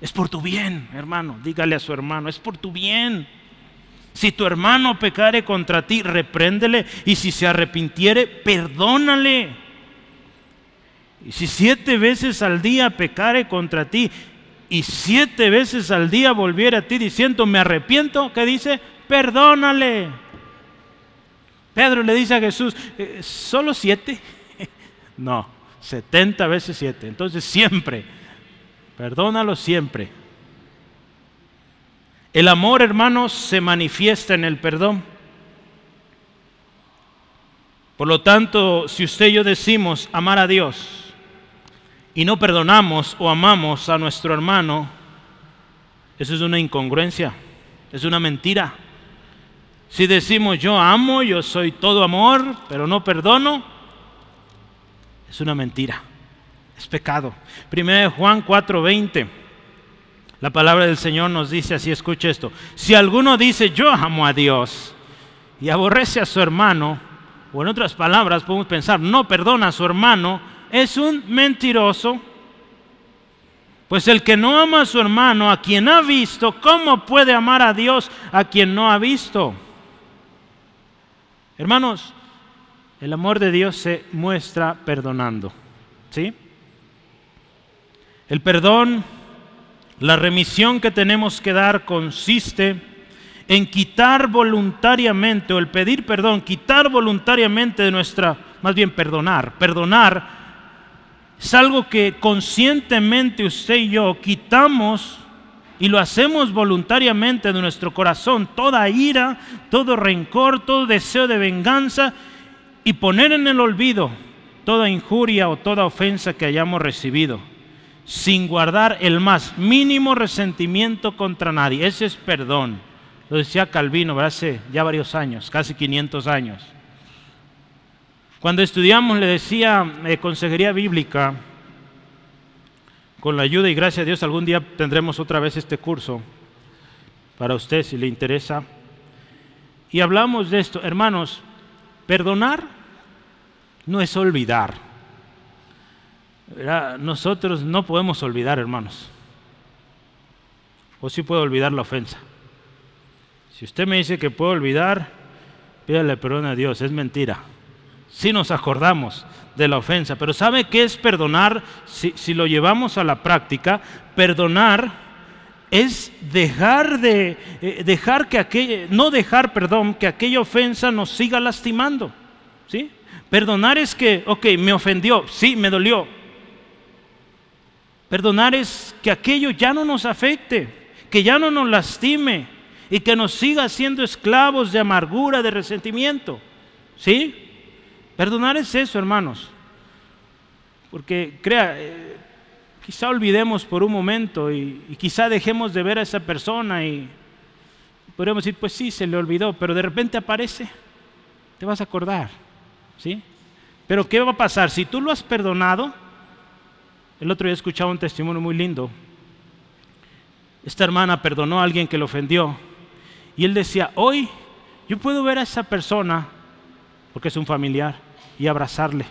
[SPEAKER 1] Es por tu bien, hermano. Dígale a su hermano, es por tu bien. Si tu hermano pecare contra ti, repréndele. Y si se arrepintiere, perdónale. Y si siete veces al día pecare contra ti, y siete veces al día volviera a ti diciendo, me arrepiento, ¿qué dice? Perdónale. Pedro le dice a Jesús, eh, ¿solo siete? <laughs> no, 70 veces 7. Entonces siempre, perdónalo siempre. El amor, hermanos, se manifiesta en el perdón. Por lo tanto, si usted y yo decimos amar a Dios y no perdonamos o amamos a nuestro hermano, eso es una incongruencia, es una mentira. Si decimos yo amo, yo soy todo amor, pero no perdono, es una mentira, es pecado. Primero Juan 4:20, la palabra del Señor nos dice así, escuche esto, si alguno dice yo amo a Dios y aborrece a su hermano, o en otras palabras podemos pensar, no perdona a su hermano, es un mentiroso. Pues el que no ama a su hermano, a quien ha visto, ¿cómo puede amar a Dios a quien no ha visto? Hermanos, el amor de Dios se muestra perdonando. ¿Sí? El perdón, la remisión que tenemos que dar consiste en quitar voluntariamente, o el pedir perdón, quitar voluntariamente de nuestra, más bien perdonar. Perdonar es algo que conscientemente usted y yo quitamos y lo hacemos voluntariamente de nuestro corazón, toda ira, todo rencor, todo deseo de venganza y poner en el olvido toda injuria o toda ofensa que hayamos recibido, sin guardar el más mínimo resentimiento contra nadie. Ese es perdón. Lo decía Calvino hace ya varios años, casi 500 años. Cuando estudiamos, le decía eh, consejería bíblica, con la ayuda y gracia de Dios algún día tendremos otra vez este curso para usted si le interesa. Y hablamos de esto, hermanos, perdonar no es olvidar. Nosotros no podemos olvidar, hermanos. O sí puedo olvidar la ofensa. Si usted me dice que puedo olvidar, pídale perdón a Dios, es mentira. Si nos acordamos, de la ofensa. Pero ¿sabe qué es perdonar? Si, lo llevamos a la práctica, perdonar es dejar de eh, dejar que aquella, no dejar, perdón, que aquella ofensa nos siga lastimando. ¿Sí? Perdonar es que, ok, me ofendió, sí, me dolió. Perdonar es que aquello ya no nos afecte, que ya no nos lastime y que nos siga siendo esclavos de amargura, de resentimiento. ¿Sí? Perdonar es eso, hermanos. Porque crea, eh, quizá olvidemos por un momento y, quizá dejemos de ver a esa persona y podríamos decir, pues sí, se le olvidó, pero de repente aparece, te vas a acordar. ¿Sí? Pero ¿qué va a pasar? Si tú lo has perdonado, el otro día escuchaba un testimonio muy lindo. Esta hermana perdonó a alguien que le ofendió y él decía, hoy yo puedo ver a esa persona porque es un familiar, y abrazarle.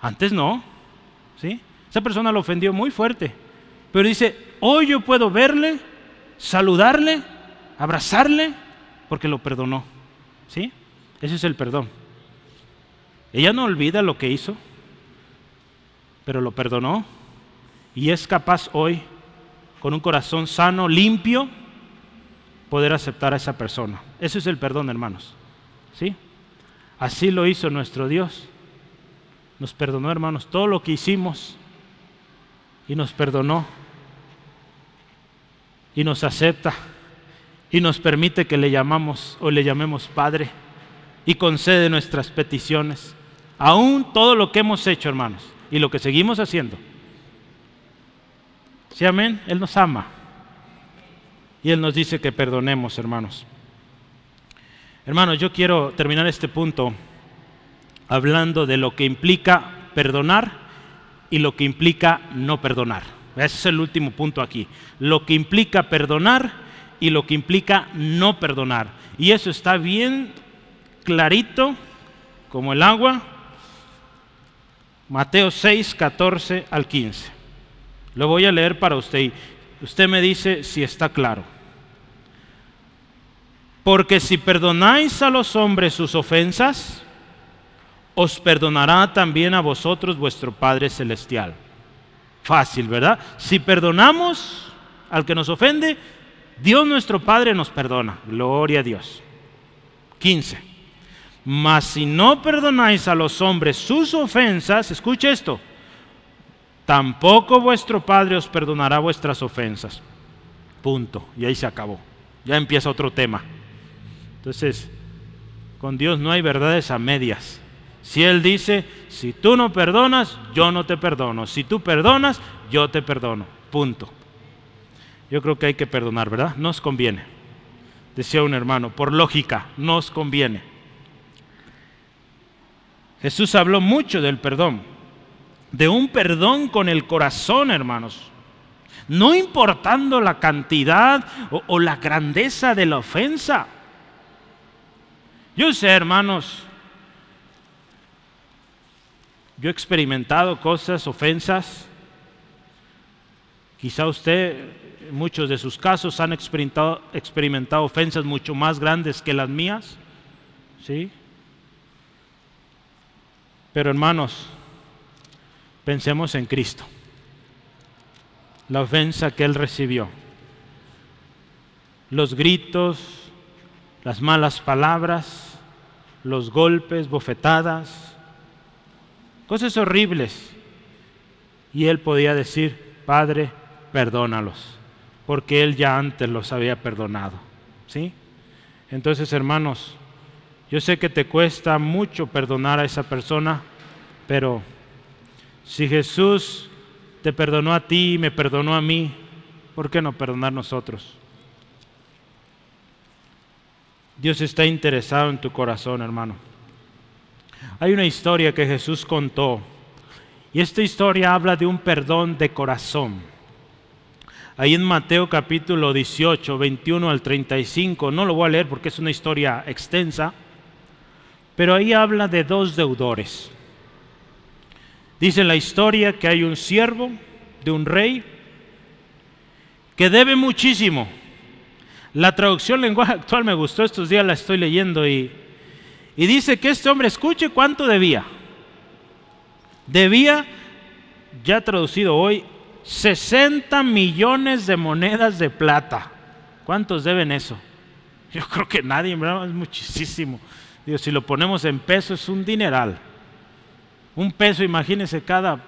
[SPEAKER 1] Antes no, ¿sí? Esa persona lo ofendió muy fuerte, pero dice, hoy yo puedo verle, saludarle, abrazarle, porque lo perdonó, ¿sí? Ese es el perdón. Ella no olvida lo que hizo, pero lo perdonó y es capaz hoy, con un corazón sano, limpio, poder aceptar a esa persona. Eso es el perdón, hermanos. ¿Sí? Así lo hizo nuestro Dios. Nos perdonó, hermanos, todo lo que hicimos y nos perdonó y nos acepta y nos permite que le llamamos o le llamemos Padre y concede nuestras peticiones. Aún todo lo que hemos hecho, hermanos, y lo que seguimos haciendo. Sí, amén. Él nos ama. Y Él nos dice que perdonemos, hermanos. Hermanos, yo quiero terminar este punto hablando de lo que implica perdonar y lo que implica no perdonar. Ese es el último punto aquí. Lo que implica perdonar y lo que implica no perdonar. Y eso está bien clarito como el agua. Mateo 6, 14 al 15. Lo voy a leer para usted. Usted me dice si está claro. Porque si perdonáis a los hombres sus ofensas, os perdonará también a vosotros vuestro Padre Celestial. Fácil, ¿verdad? Si perdonamos al que nos ofende, Dios nuestro Padre nos perdona. Gloria a Dios. 15. Mas si no perdonáis a los hombres sus ofensas, escuche esto, tampoco vuestro Padre os perdonará vuestras ofensas. Punto. Y ahí se acabó. Ya empieza otro tema. Entonces, con Dios no hay verdades a medias. Si Él dice, si tú no perdonas, yo no te perdono. Si tú perdonas, yo te perdono. Punto. Yo creo que hay que perdonar, ¿verdad? Nos conviene. Decía un hermano, por lógica, nos conviene. Jesús habló mucho del perdón, de un perdón con el corazón, hermanos. No importando la cantidad o, la grandeza de la ofensa. Yo sé, hermanos, yo he experimentado cosas, ofensas. Quizá usted, en muchos de sus casos, han experimentado, experimentado ofensas mucho más grandes que las mías. ¿Sí? Pero hermanos, pensemos en Cristo. La ofensa que Él recibió. Los gritos, las malas palabras, los golpes, bofetadas, cosas horribles. Y Él podía decir, Padre, perdónalos, porque Él ya antes los había perdonado. ¿Sí? Entonces, hermanos, yo sé que te cuesta mucho perdonar a esa persona, pero si Jesús te perdonó a ti y me perdonó a mí, ¿por qué no perdonar nosotros? Dios está interesado en tu corazón, hermano. Hay una historia que Jesús contó y esta historia habla de un perdón de corazón. Ahí en Mateo capítulo 18, 21 al 35, no lo voy a leer porque es una historia extensa, pero ahí habla de dos deudores. Dice la historia que hay un siervo de un rey que debe muchísimo. La traducción lenguaje actual me gustó, estos días la estoy leyendo y, y dice que este hombre escuche cuánto debía. Debía, ya traducido hoy, 60 millones de monedas de plata. ¿Cuántos deben eso? Yo creo que nadie, ¿verdad? es muchísimo. Dios, si lo ponemos en peso es un dineral. Un peso, imagínense cada,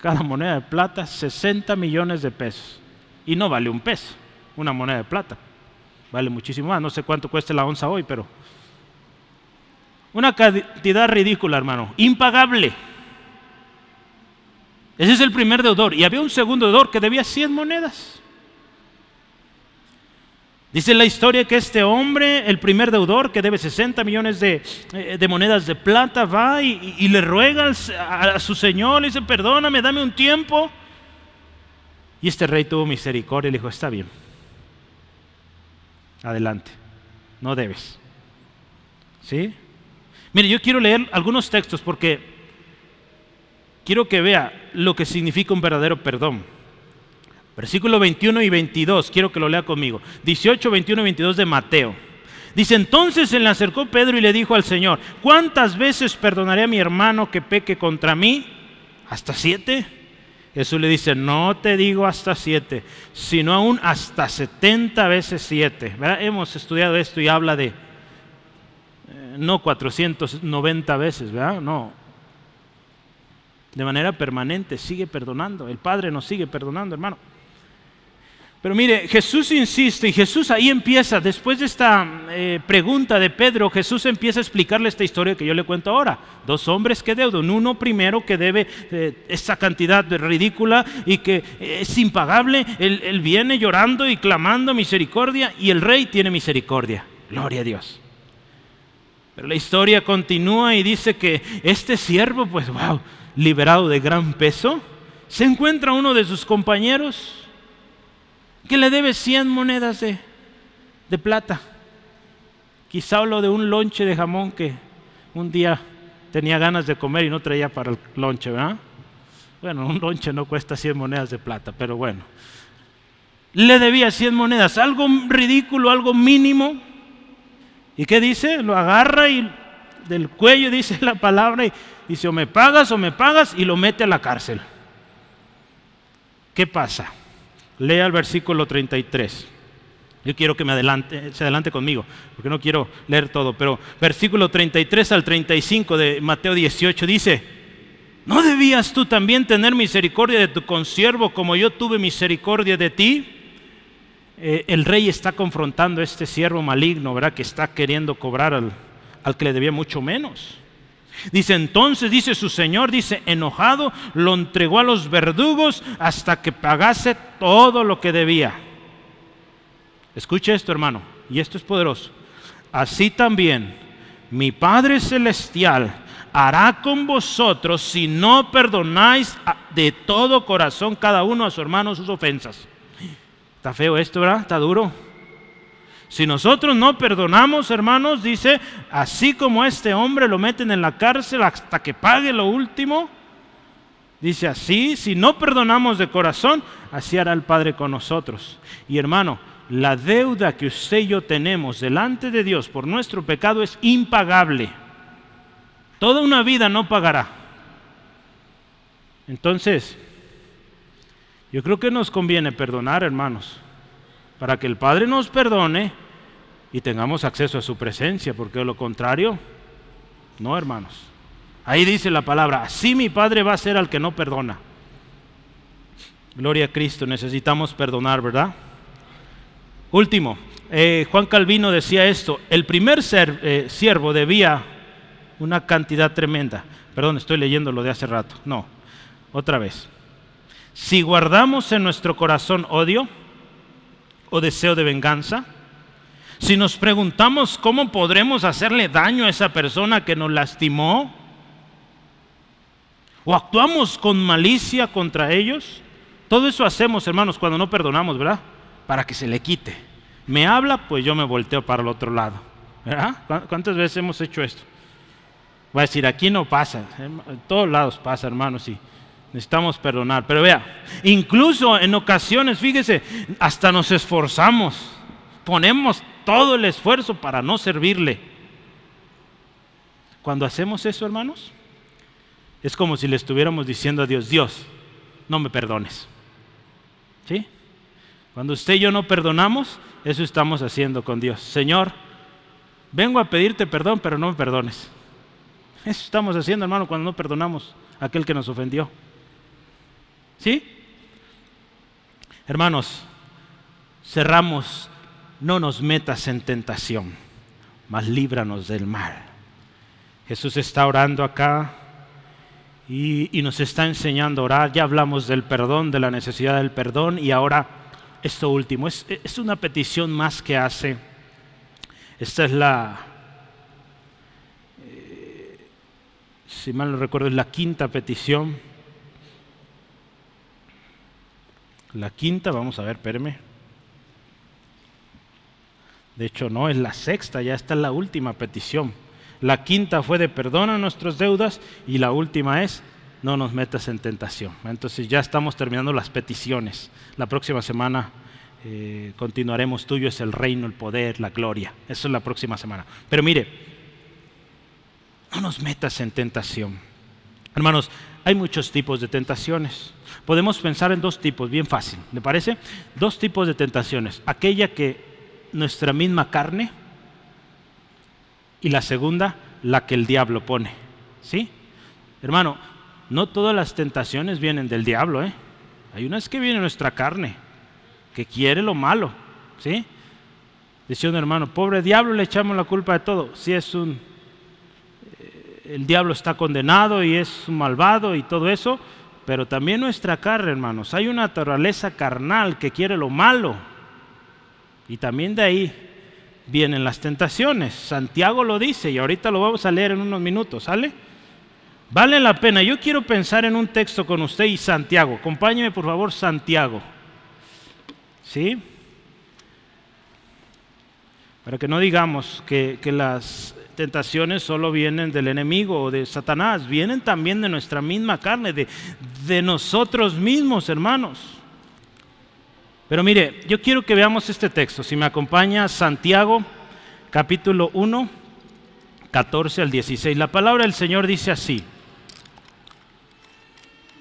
[SPEAKER 1] cada moneda de plata, 60 millones de pesos. Y no vale un peso, una moneda de plata. Vale muchísimo más. No sé cuánto cuesta la onza hoy, pero... Una cantidad ridícula, hermano. Impagable. Ese es el primer deudor. Y había un segundo deudor que debía 100 monedas. Dice la historia que este hombre, el primer deudor, que debe 60 millones de, eh, monedas de plata, va y, le ruega a, su señor, le dice, perdóname, dame un tiempo. Y este rey tuvo misericordia y le dijo, está bien, adelante, no debes. ¿Sí? Mire, yo quiero leer algunos textos porque quiero que vea lo que significa un verdadero perdón. Versículo 21 y 22, quiero que lo lea conmigo. 18, 21 y 22 de Mateo. Dice, entonces se le acercó Pedro y le dijo al Señor, ¿cuántas veces perdonaré a mi hermano que peque contra mí? ¿Hasta siete? Jesús le dice, no te digo hasta siete, sino aún hasta setenta veces siete. Hemos estudiado esto y habla de eh, no 490 veces, ¿verdad? No. De manera permanente sigue perdonando. El Padre nos sigue perdonando, hermano. Pero mire, Jesús insiste y Jesús ahí empieza, después de esta eh, pregunta de Pedro, Jesús empieza a explicarle esta historia que yo le cuento ahora. Dos hombres que deudan, uno primero que debe eh, esa cantidad ridícula y que es impagable, él viene llorando y clamando misericordia y el rey tiene misericordia. Gloria a Dios. Pero la historia continúa y dice que este siervo, pues wow, liberado de gran peso, se encuentra uno de sus compañeros que le debe 100 monedas de, de plata. Quizá hablo de un lonche de jamón que un día tenía ganas de comer y no traía para el lonche, ¿verdad? Bueno, un lonche no cuesta 100 monedas de plata, pero bueno. Le debía 100 monedas, algo ridículo, algo mínimo. ¿Y qué dice? Lo agarra y del cuello dice la palabra y dice o me pagas o me pagas y lo mete a la cárcel. ¿Qué pasa? Lea el versículo 33. Yo quiero que me adelante, se adelante conmigo, porque no quiero leer todo, pero versículo 33 al 35 de Mateo 18 dice, ¿no debías tú también tener misericordia de tu consiervo como yo tuve misericordia de ti? Eh, el rey está confrontando a este siervo maligno, ¿verdad? Que está queriendo cobrar al, al que le debía mucho menos. Dice entonces, dice su señor, dice, enojado, lo entregó a los verdugos hasta que pagase todo lo que debía. Escuche esto, hermano, y esto es poderoso. Así también mi Padre Celestial hará con vosotros si no perdonáis de todo corazón cada uno a su hermano sus ofensas. Está feo esto, ¿verdad? Está duro. Si nosotros no perdonamos, hermanos, dice, así como este hombre lo meten en la cárcel hasta que pague lo último, dice así, si no perdonamos de corazón, así hará el Padre con nosotros. Y hermano, la deuda que usted y yo tenemos delante de Dios por nuestro pecado es impagable. Toda una vida no pagará. Entonces, yo creo que nos conviene perdonar, hermanos, para que el Padre nos perdone y tengamos acceso a su presencia, porque de lo contrario, no, hermanos. Ahí dice la palabra, así mi Padre va a ser al que no perdona. Gloria a Cristo, necesitamos perdonar, ¿verdad? Último, eh, Juan Calvino decía esto, el primer ser, eh, siervo debía una cantidad tremenda. Perdón, estoy leyendo lo de hace rato. No, otra vez. Si guardamos en nuestro corazón odio o deseo de venganza, si nos preguntamos cómo podremos hacerle daño a esa persona que nos lastimó, o actuamos con malicia contra ellos, todo eso hacemos, hermanos, cuando no perdonamos, ¿verdad? para que se le quite. Me habla, pues yo me volteo para el otro lado. ¿Cuántas veces hemos hecho esto? Va a decir, aquí no pasa, en todos lados pasa, hermanos, y necesitamos perdonar. Pero vea, incluso en ocasiones, fíjese, hasta nos esforzamos, ponemos todo el esfuerzo para no servirle. Cuando hacemos eso, hermanos, es como si le estuviéramos diciendo a Dios, Dios, no me perdones. ¿Sí? Cuando usted y yo no perdonamos, eso estamos haciendo con Dios. Señor, vengo a pedirte perdón, pero no me perdones. Eso estamos haciendo, hermano, cuando no perdonamos a aquel que nos ofendió. ¿Sí? Hermanos, cerramos, no nos metas en tentación, mas líbranos del mal. Jesús está orando acá y, y nos está enseñando a orar. Ya hablamos del perdón, de la necesidad del perdón y ahora esto último. Es, una petición más que hace. Esta es la, eh, si mal no recuerdo, es la quinta petición. La quinta, vamos a ver, espérame. De hecho, no, es la sexta, ya está la última petición. La quinta fue de perdona nuestras deudas y la última es no nos metas en tentación. Entonces ya estamos terminando las peticiones. La próxima semana eh, continuaremos. Tuyo es el reino, el poder, la gloria. Eso es la próxima semana. Pero mire, no nos metas en tentación. Hermanos, hay muchos tipos de tentaciones. Podemos pensar en dos tipos, bien fácil, ¿le parece? Dos tipos de tentaciones. Aquella que nuestra misma carne y la segunda, la que el diablo pone. ¿Sí? Hermano, no todas las tentaciones vienen del diablo, ¿eh? Hay unas que vienen de nuestra carne, que quiere lo malo, ¿sí? Decía un hermano, pobre diablo, le echamos la culpa de todo. Si es un, el diablo está condenado y es malvado y todo eso, pero también nuestra carne, hermanos, hay una naturaleza carnal que quiere lo malo. Y también de ahí vienen las tentaciones. Santiago lo dice y ahorita lo vamos a leer en unos minutos, ¿sale? Vale la pena. Yo quiero pensar en un texto con usted y Santiago. Acompáñeme por favor Santiago. ¿Sí? Para que no digamos que, las tentaciones solo vienen del enemigo o de Satanás, vienen también de nuestra misma carne, de, de nosotros mismos, hermanos. Pero mire, yo quiero que veamos este texto. Si me acompaña Santiago, capítulo 1, 14 al 16. La palabra del Señor dice así.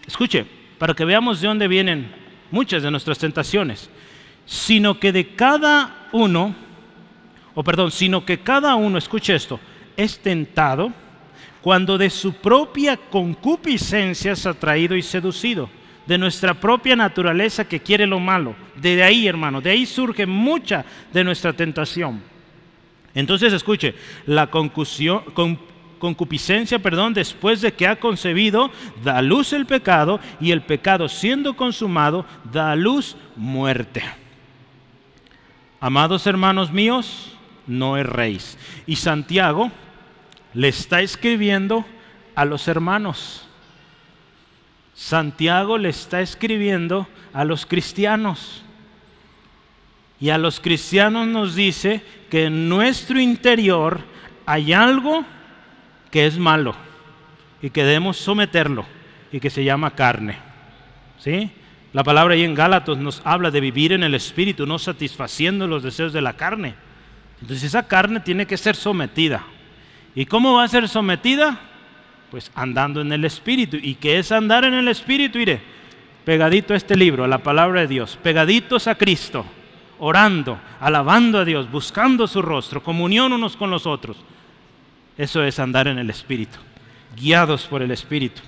[SPEAKER 1] Escuche, para que veamos de dónde vienen muchas de nuestras tentaciones, sino que de cada uno, o perdón, sino que cada uno, escuche esto, es tentado cuando de su propia concupiscencia es atraído y seducido, de nuestra propia naturaleza que quiere lo malo. De ahí, hermano, de ahí surge mucha de nuestra tentación. Entonces, escuche, la concupiscencia, perdón, después de que ha concebido, da a luz el pecado y el pecado siendo consumado, da a luz muerte. Amados hermanos míos, no erréis. Y Santiago le está escribiendo a los hermanos. Santiago le está escribiendo a los cristianos. Y a los cristianos nos dice que en nuestro interior hay algo que es malo y que debemos someterlo y que se llama carne. ¿Sí? La palabra ahí en Gálatas nos habla de vivir en el espíritu, no satisfaciendo los deseos de la carne. Entonces esa carne tiene que ser sometida. ¿Y cómo va a ser sometida? Pues andando en el Espíritu. ¿Y qué es andar en el Espíritu? Mire, pegadito a este libro, a la palabra de Dios, pegaditos a Cristo, orando, alabando a Dios, buscando su rostro, comunión unos con los otros. Eso es andar en el Espíritu, guiados por el Espíritu.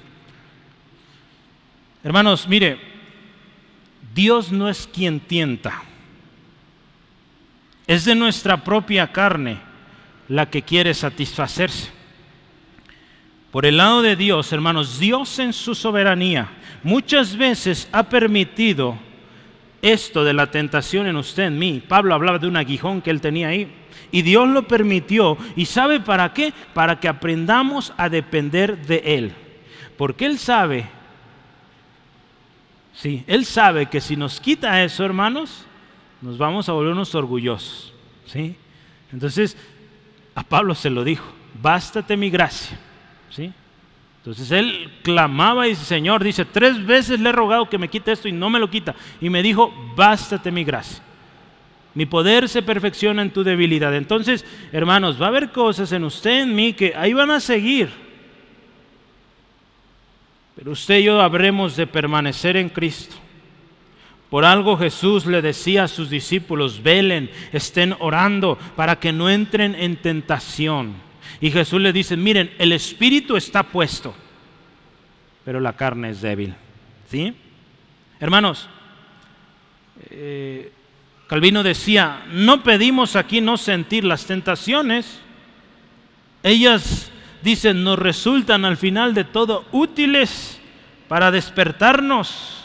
[SPEAKER 1] Hermanos, mire, Dios no es quien tienta, es de nuestra propia carne la que quiere satisfacerse. Por el lado de Dios, hermanos, Dios en su soberanía muchas veces ha permitido esto de la tentación en usted, en mí. Pablo hablaba de un aguijón que él tenía ahí. Y Dios lo permitió. ¿Y sabe para qué? Para que aprendamos a depender de Él. Porque Él sabe, sí, Él sabe que si nos quita eso, hermanos, nos vamos a volvernos orgullosos. ¿sí? Entonces, a Pablo se lo dijo, bástate mi gracia. ¿Sí? Entonces él clamaba y dice, Señor, dice, tres veces le he rogado que me quite esto y no me lo quita. Y me dijo, bástate mi gracia. Mi poder se perfecciona en tu debilidad. Entonces, hermanos, va a haber cosas en usted, en mí, que ahí van a seguir. Pero usted y yo habremos de permanecer en Cristo. Por algo Jesús le decía a sus discípulos, velen, estén orando para que no entren en tentación. Y Jesús le dice, miren, el espíritu está puesto, pero la carne es débil. ¿Sí? Hermanos, eh, Calvino decía, no pedimos aquí no sentir las tentaciones. Ellas, dicen, nos resultan al final de todo útiles para despertarnos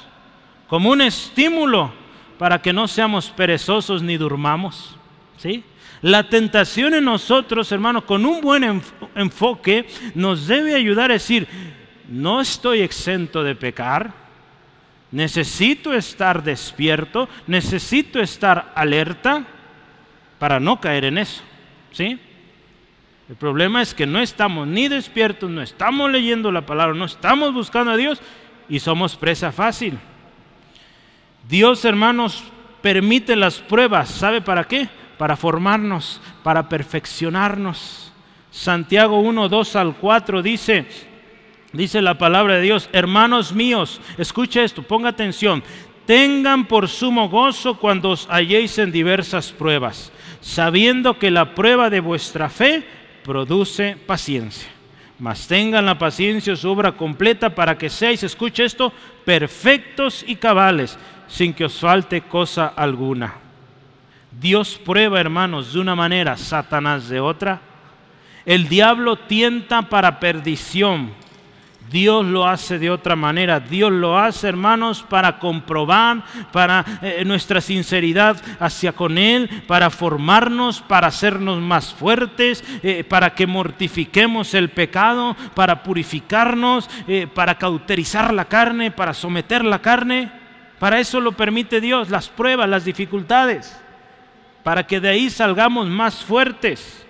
[SPEAKER 1] como un estímulo para que no seamos perezosos ni durmamos. ¿sí? La tentación en nosotros, hermano, con un buen enfoque, nos debe ayudar a decir, no estoy exento de pecar, necesito estar despierto, necesito estar alerta para no caer en eso. ¿sí? El problema es que no estamos ni despiertos, no estamos leyendo la palabra, no estamos buscando a Dios y somos presa fácil. Dios, hermanos, permite las pruebas. ¿Sabe para qué? Para formarnos, para perfeccionarnos. Santiago 1, 2 al 4 dice, dice la palabra de Dios, hermanos míos, escuche esto, ponga atención, tengan por sumo gozo cuando os halléis en diversas pruebas, sabiendo que la prueba de vuestra fe produce paciencia. Mas tengan la paciencia su obra completa para que seáis, escuche esto, perfectos y cabales sin que os falte cosa alguna. Dios prueba, hermanos, de una manera, Satanás de otra. El diablo tienta para perdición. Dios lo hace de otra manera. Dios lo hace, hermanos, para comprobar, para eh, nuestra sinceridad hacia con Él, para formarnos, para hacernos más fuertes, eh, para que mortifiquemos el pecado, para purificarnos, eh, para cauterizar la carne, para someter la carne. Para eso lo permite Dios, las pruebas, las dificultades, para que de ahí salgamos más fuertes.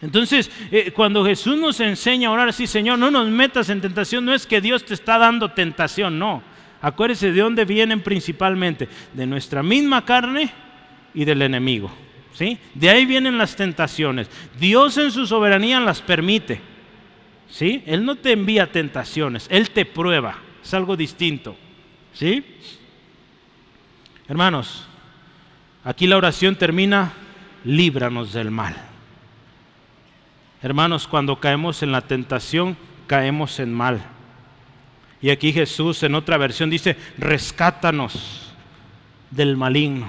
[SPEAKER 1] Entonces, eh, cuando Jesús nos enseña a orar así, Señor, no nos metas en tentación, no es que Dios te está dando tentación, no. Acuérdese de dónde vienen principalmente, de nuestra misma carne y del enemigo. ¿sí? De ahí vienen las tentaciones. Dios en su soberanía las permite. ¿sí? Él no te envía tentaciones, Él te prueba, es algo distinto. ¿Sí? Hermanos, Aquí la oración termina, líbranos del mal. Hermanos, cuando caemos en la tentación, caemos en mal. Y aquí Jesús en otra versión dice, rescátanos del maligno,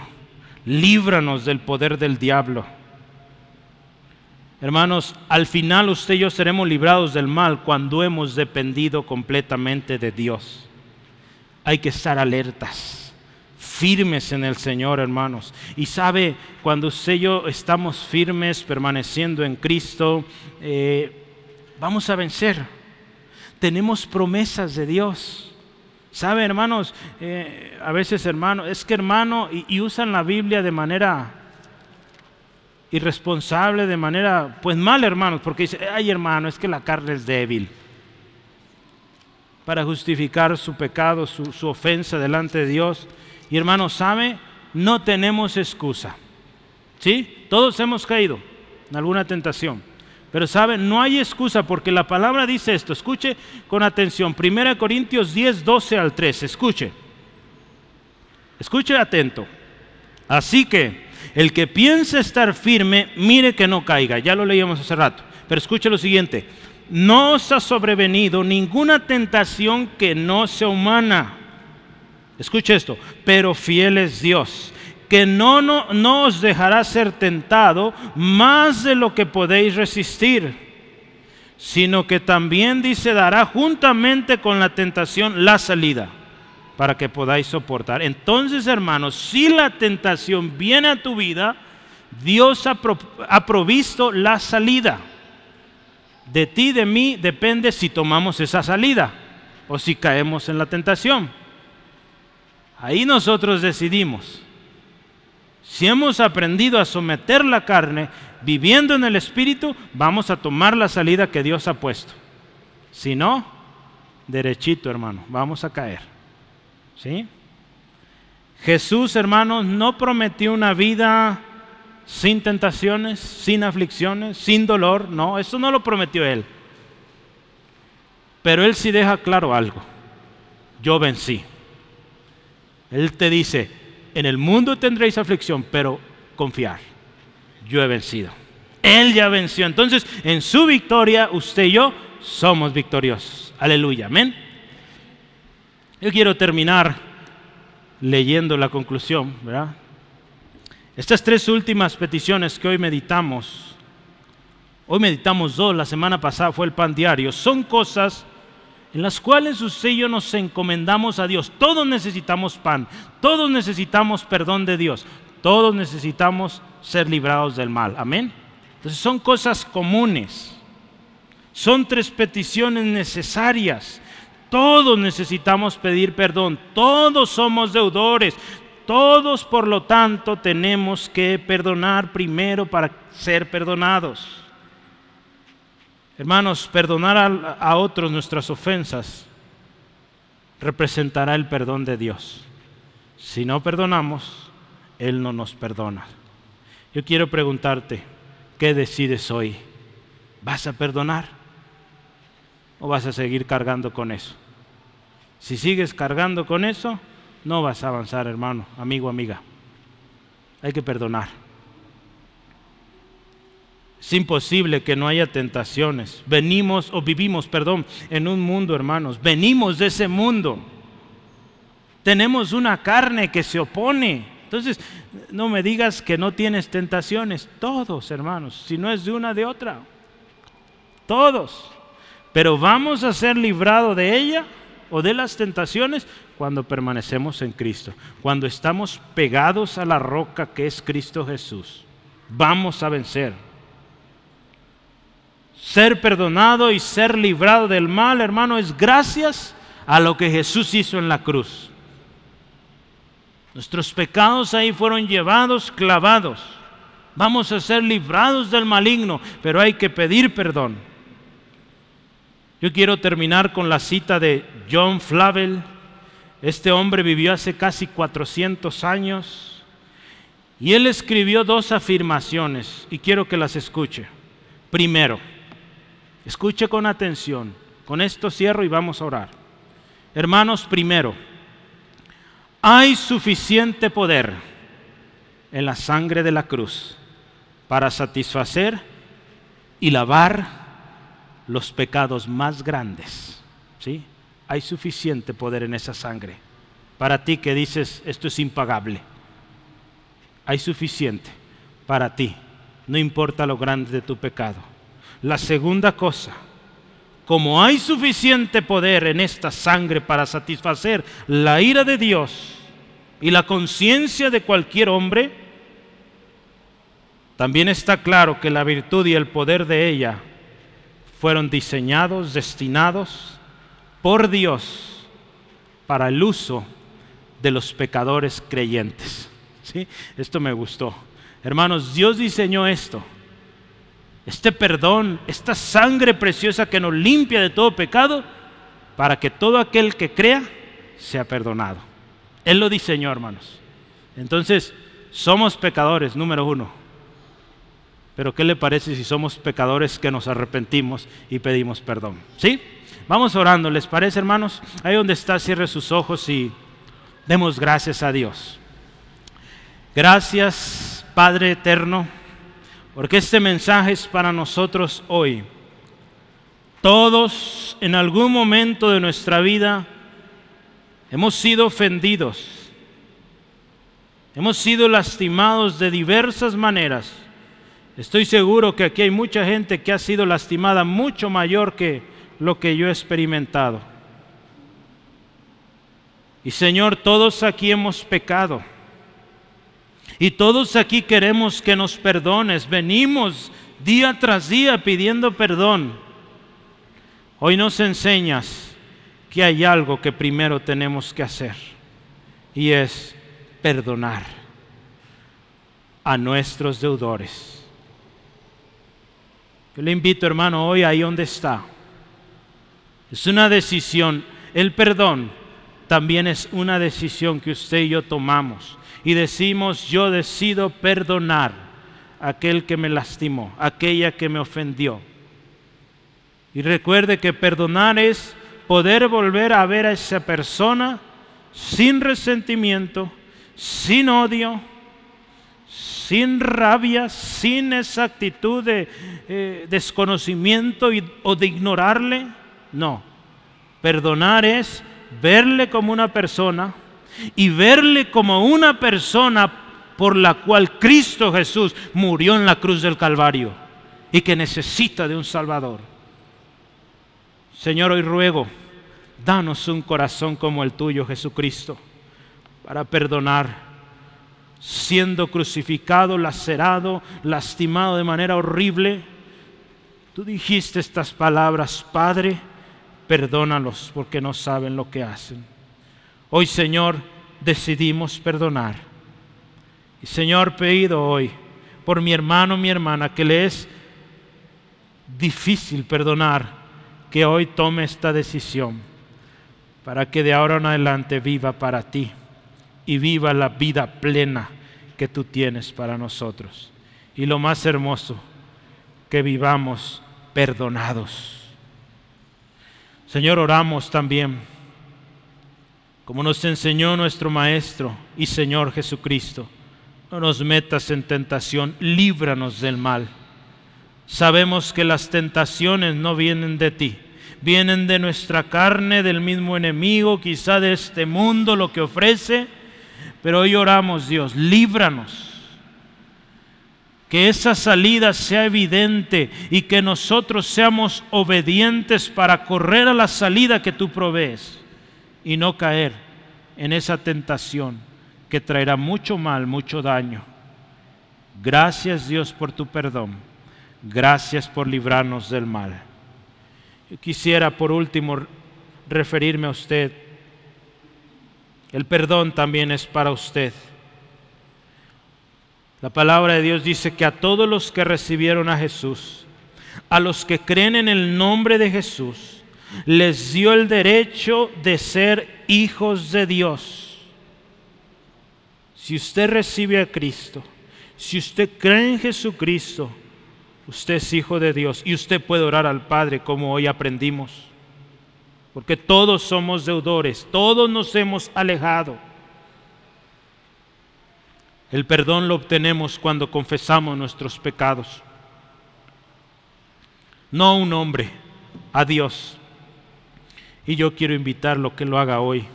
[SPEAKER 1] líbranos del poder del diablo. Hermanos, al final usted y yo seremos librados del mal cuando hemos dependido completamente de Dios. Hay que estar alertas, firmes en el Señor, hermanos. Y sabe, cuando usted y yo estamos firmes, permaneciendo en Cristo, eh, vamos a vencer. Tenemos promesas de Dios. ¿Sabe, hermanos? Eh, a veces, hermano, es que hermano, y usan la Biblia de manera irresponsable, de manera, pues mal, hermanos, porque dice, ay, hermano, es que la carne es débil. Para justificar su pecado, su, ofensa delante de Dios. Y hermanos, ¿sabe? No tenemos excusa. ¿Sí? Todos hemos caído en alguna tentación. Pero sabe, no hay excusa porque la palabra dice esto. Escuche con atención. 1 Corintios 10, 12 al 13. Escuche. Escuche atento. Así que el que piensa estar firme, mire que no caiga. Ya lo leíamos hace rato. Pero escuche lo siguiente. No os ha sobrevenido ninguna tentación que no sea humana. Escuche esto. Pero fiel es Dios, que no, no, os dejará ser tentado más de lo que podéis resistir, sino que también dice dará juntamente con la tentación la salida para que podáis soportar. Entonces, hermanos, si la tentación viene a tu vida, Dios ha, provisto la salida. De ti, de mí, depende si tomamos esa salida o si caemos en la tentación. Ahí nosotros decidimos. Si hemos aprendido a someter la carne, viviendo en el Espíritu, vamos a tomar la salida que Dios ha puesto. Si no, derechito hermano, vamos a caer. ¿Sí? Jesús, hermanos, no prometió una vida sin tentaciones, sin aflicciones, sin dolor. No, eso no lo prometió Él. Pero Él sí deja claro algo. Yo vencí. Él te dice, en el mundo tendréis aflicción, pero confiar. Yo he vencido. Él ya venció. Entonces, en su victoria, usted y yo somos victoriosos. Aleluya. Amén. Yo quiero terminar leyendo la conclusión, ¿verdad? Estas tres últimas peticiones que hoy meditamos, hoy meditamos dos, la semana pasada fue el pan diario, son cosas en las cuales usted y yo nos encomendamos a Dios. Todos necesitamos pan, todos necesitamos perdón de Dios, todos necesitamos ser librados del mal. Amén. Entonces son cosas comunes, son tres peticiones necesarias todos necesitamos pedir perdón, todos somos deudores, todos por lo tanto tenemos que perdonar primero para ser perdonados. Hermanos, perdonar a, otros nuestras ofensas representará el perdón de Dios. Si no perdonamos, Él no nos perdona. Yo quiero preguntarte, ¿qué decides hoy? ¿Vas a perdonar? o vas a seguir cargando con eso? Si sigues cargando con eso, no vas a avanzar, hermano, amigo, amiga. Hay que perdonar. Es imposible que no haya tentaciones. Venimos o vivimos, perdón, en un mundo, hermanos. Venimos de ese mundo. Tenemos una carne que se opone. Entonces, no me digas que no tienes tentaciones. Todos, hermanos. Si no es de una, de otra. Todos. Pero vamos a ser librados de ella o de las tentaciones cuando permanecemos en Cristo, cuando estamos pegados a la roca que es Cristo Jesús. Vamos a vencer. Ser perdonado y ser librado del mal, hermano, es gracias a lo que Jesús hizo en la cruz. Nuestros pecados ahí fueron llevados, clavados. Vamos a ser librados del maligno, pero hay que pedir perdón. Yo quiero terminar con la cita de John Flavel. Este hombre vivió hace casi 400 años y él escribió dos afirmaciones y quiero que las escuche. Primero, escuche con atención. Con esto cierro y vamos a orar. Hermanos, primero, hay suficiente poder en la sangre de la cruz para satisfacer y lavar los pecados más grandes. ¿Sí? Hay suficiente poder en esa sangre. Para ti que dices, esto es impagable. Hay suficiente para ti. No importa lo grande de tu pecado. La segunda cosa, como hay suficiente poder en esta sangre para satisfacer la ira de Dios y la conciencia de cualquier hombre, también está claro que la virtud y el poder de ella fueron diseñados, destinados por Dios para el uso de los pecadores creyentes. ¿Sí? Esto me gustó. Hermanos, Dios diseñó esto. Este perdón, esta sangre preciosa que nos limpia de todo pecado, para que todo aquel que crea sea perdonado. Él lo diseñó, hermanos. Entonces, somos pecadores, número uno. Pero ¿qué le parece si somos pecadores que nos arrepentimos y pedimos perdón? ¿Sí? Vamos orando, ¿les parece, hermanos? Ahí donde está, cierre sus ojos y demos gracias a Dios. Gracias, Padre eterno, porque este mensaje es para nosotros hoy. Todos en algún momento de nuestra vida hemos sido ofendidos, hemos sido lastimados de diversas maneras Estoy seguro que aquí hay mucha gente que ha sido lastimada mucho mayor que lo que yo he experimentado. Y Señor, todos aquí hemos pecado. Y todos aquí queremos que nos perdones. Venimos día tras día pidiendo perdón. Hoy nos enseñas que hay algo que primero tenemos que hacer. Y es perdonar a nuestros deudores. Yo le invito, hermano, hoy ahí donde está. Es una decisión. El perdón también es una decisión que usted y yo tomamos. Y decimos, yo decido perdonar a aquel que me lastimó, aquella que me ofendió. Y recuerde que perdonar es poder volver a ver a esa persona sin resentimiento, sin odio, sin rabia, sin esa actitud de eh, desconocimiento o de ignorarle. No, perdonar es verle como una persona y verle como una persona por la cual Cristo Jesús murió en la cruz del Calvario y que necesita de un Salvador. Señor, hoy ruego, danos un corazón como el tuyo, Jesucristo, para perdonar siendo crucificado, lacerado, lastimado de manera horrible. Tú dijiste estas palabras, Padre, perdónalos porque no saben lo que hacen. Hoy, Señor, decidimos perdonar. Y Señor, pedido hoy por mi hermano, mi hermana, que le es difícil perdonar, que hoy tome esta decisión para que de ahora en adelante viva para ti y viva la vida plena que tú tienes para nosotros. Y lo más hermoso, que vivamos perdonados. Señor, oramos también, como nos enseñó nuestro Maestro y Señor Jesucristo, no nos metas en tentación, líbranos del mal. Sabemos que las tentaciones no vienen de ti, vienen de nuestra carne, del mismo enemigo, quizá de este mundo, lo que ofrece pero hoy oramos, Dios, líbranos. Que esa salida sea evidente y que nosotros seamos obedientes para correr a la salida que tú provees y no caer en esa tentación que traerá mucho mal, mucho daño. Gracias Dios por tu perdón. Gracias por librarnos del mal. Yo quisiera por último referirme a usted el perdón también es para usted. La palabra de Dios dice que a todos los que recibieron a Jesús, a los que creen en el nombre de Jesús, les dio el derecho de ser hijos de Dios. Si usted recibe a Cristo, si usted cree en Jesucristo, usted es hijo de Dios y usted puede orar al Padre como hoy aprendimos porque todos somos deudores, todos nos hemos alejado. El perdón lo obtenemos cuando confesamos nuestros pecados. No a un hombre, a Dios. Y yo quiero invitarlo que lo haga hoy.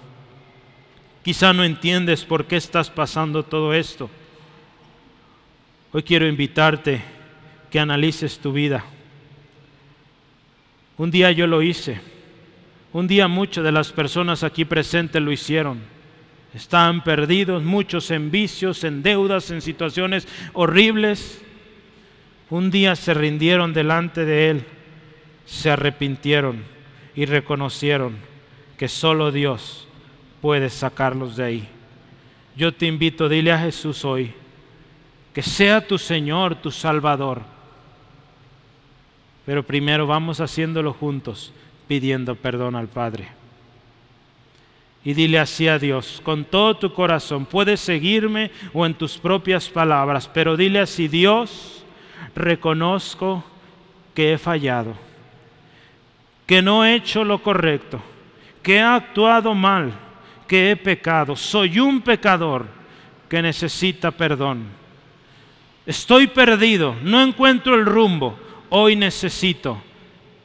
[SPEAKER 1] Quizá no entiendes por qué estás pasando todo esto. Hoy quiero invitarte que analices tu vida. Un día yo lo hice. Un día muchas de las personas aquí presentes lo hicieron. Estaban perdidos, muchos en vicios, en deudas, en situaciones horribles. Un día se rindieron delante de Él, se arrepintieron y reconocieron que solo Dios puede sacarlos de ahí. Yo te invito, dile a Jesús hoy, que sea tu Señor, tu Salvador. Pero primero vamos haciéndolo juntos, pidiendo perdón al Padre y dile así a Dios con todo tu corazón. Puedes seguirme o en tus propias palabras, pero dile así, Dios, reconozco que he fallado, que no he hecho lo correcto, que he actuado mal, que he pecado. Soy un pecador que necesita perdón. Estoy perdido, no encuentro el rumbo. Hoy necesito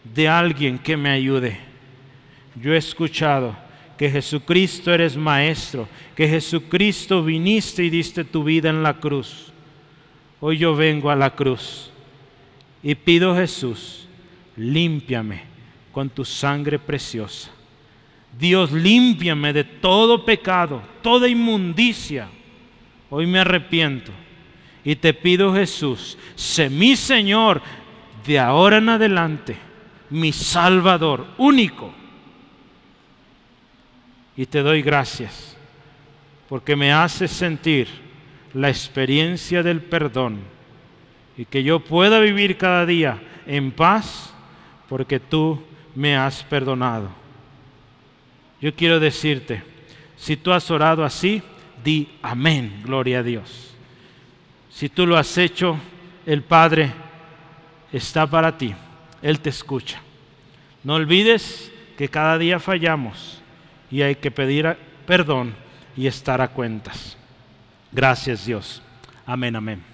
[SPEAKER 1] de alguien que me ayude. Yo he escuchado que Jesucristo eres maestro, que Jesucristo viniste y diste tu vida en la cruz. Hoy yo vengo a la cruz y pido Jesús, límpiame con tu sangre preciosa. Dios, límpiame de todo pecado, toda inmundicia. Hoy me arrepiento y te pido Jesús, sé mi Señor de ahora en adelante, mi Salvador único y te doy gracias porque me haces sentir la experiencia del perdón y que yo pueda vivir cada día en paz porque tú me has perdonado. Yo quiero decirte, si tú has orado así, di amén, gloria a Dios. Si tú lo has hecho, el Padre está para ti, Él te escucha. No olvides que cada día fallamos y hay que pedir perdón y estar a cuentas. Gracias Dios. Amén, amén.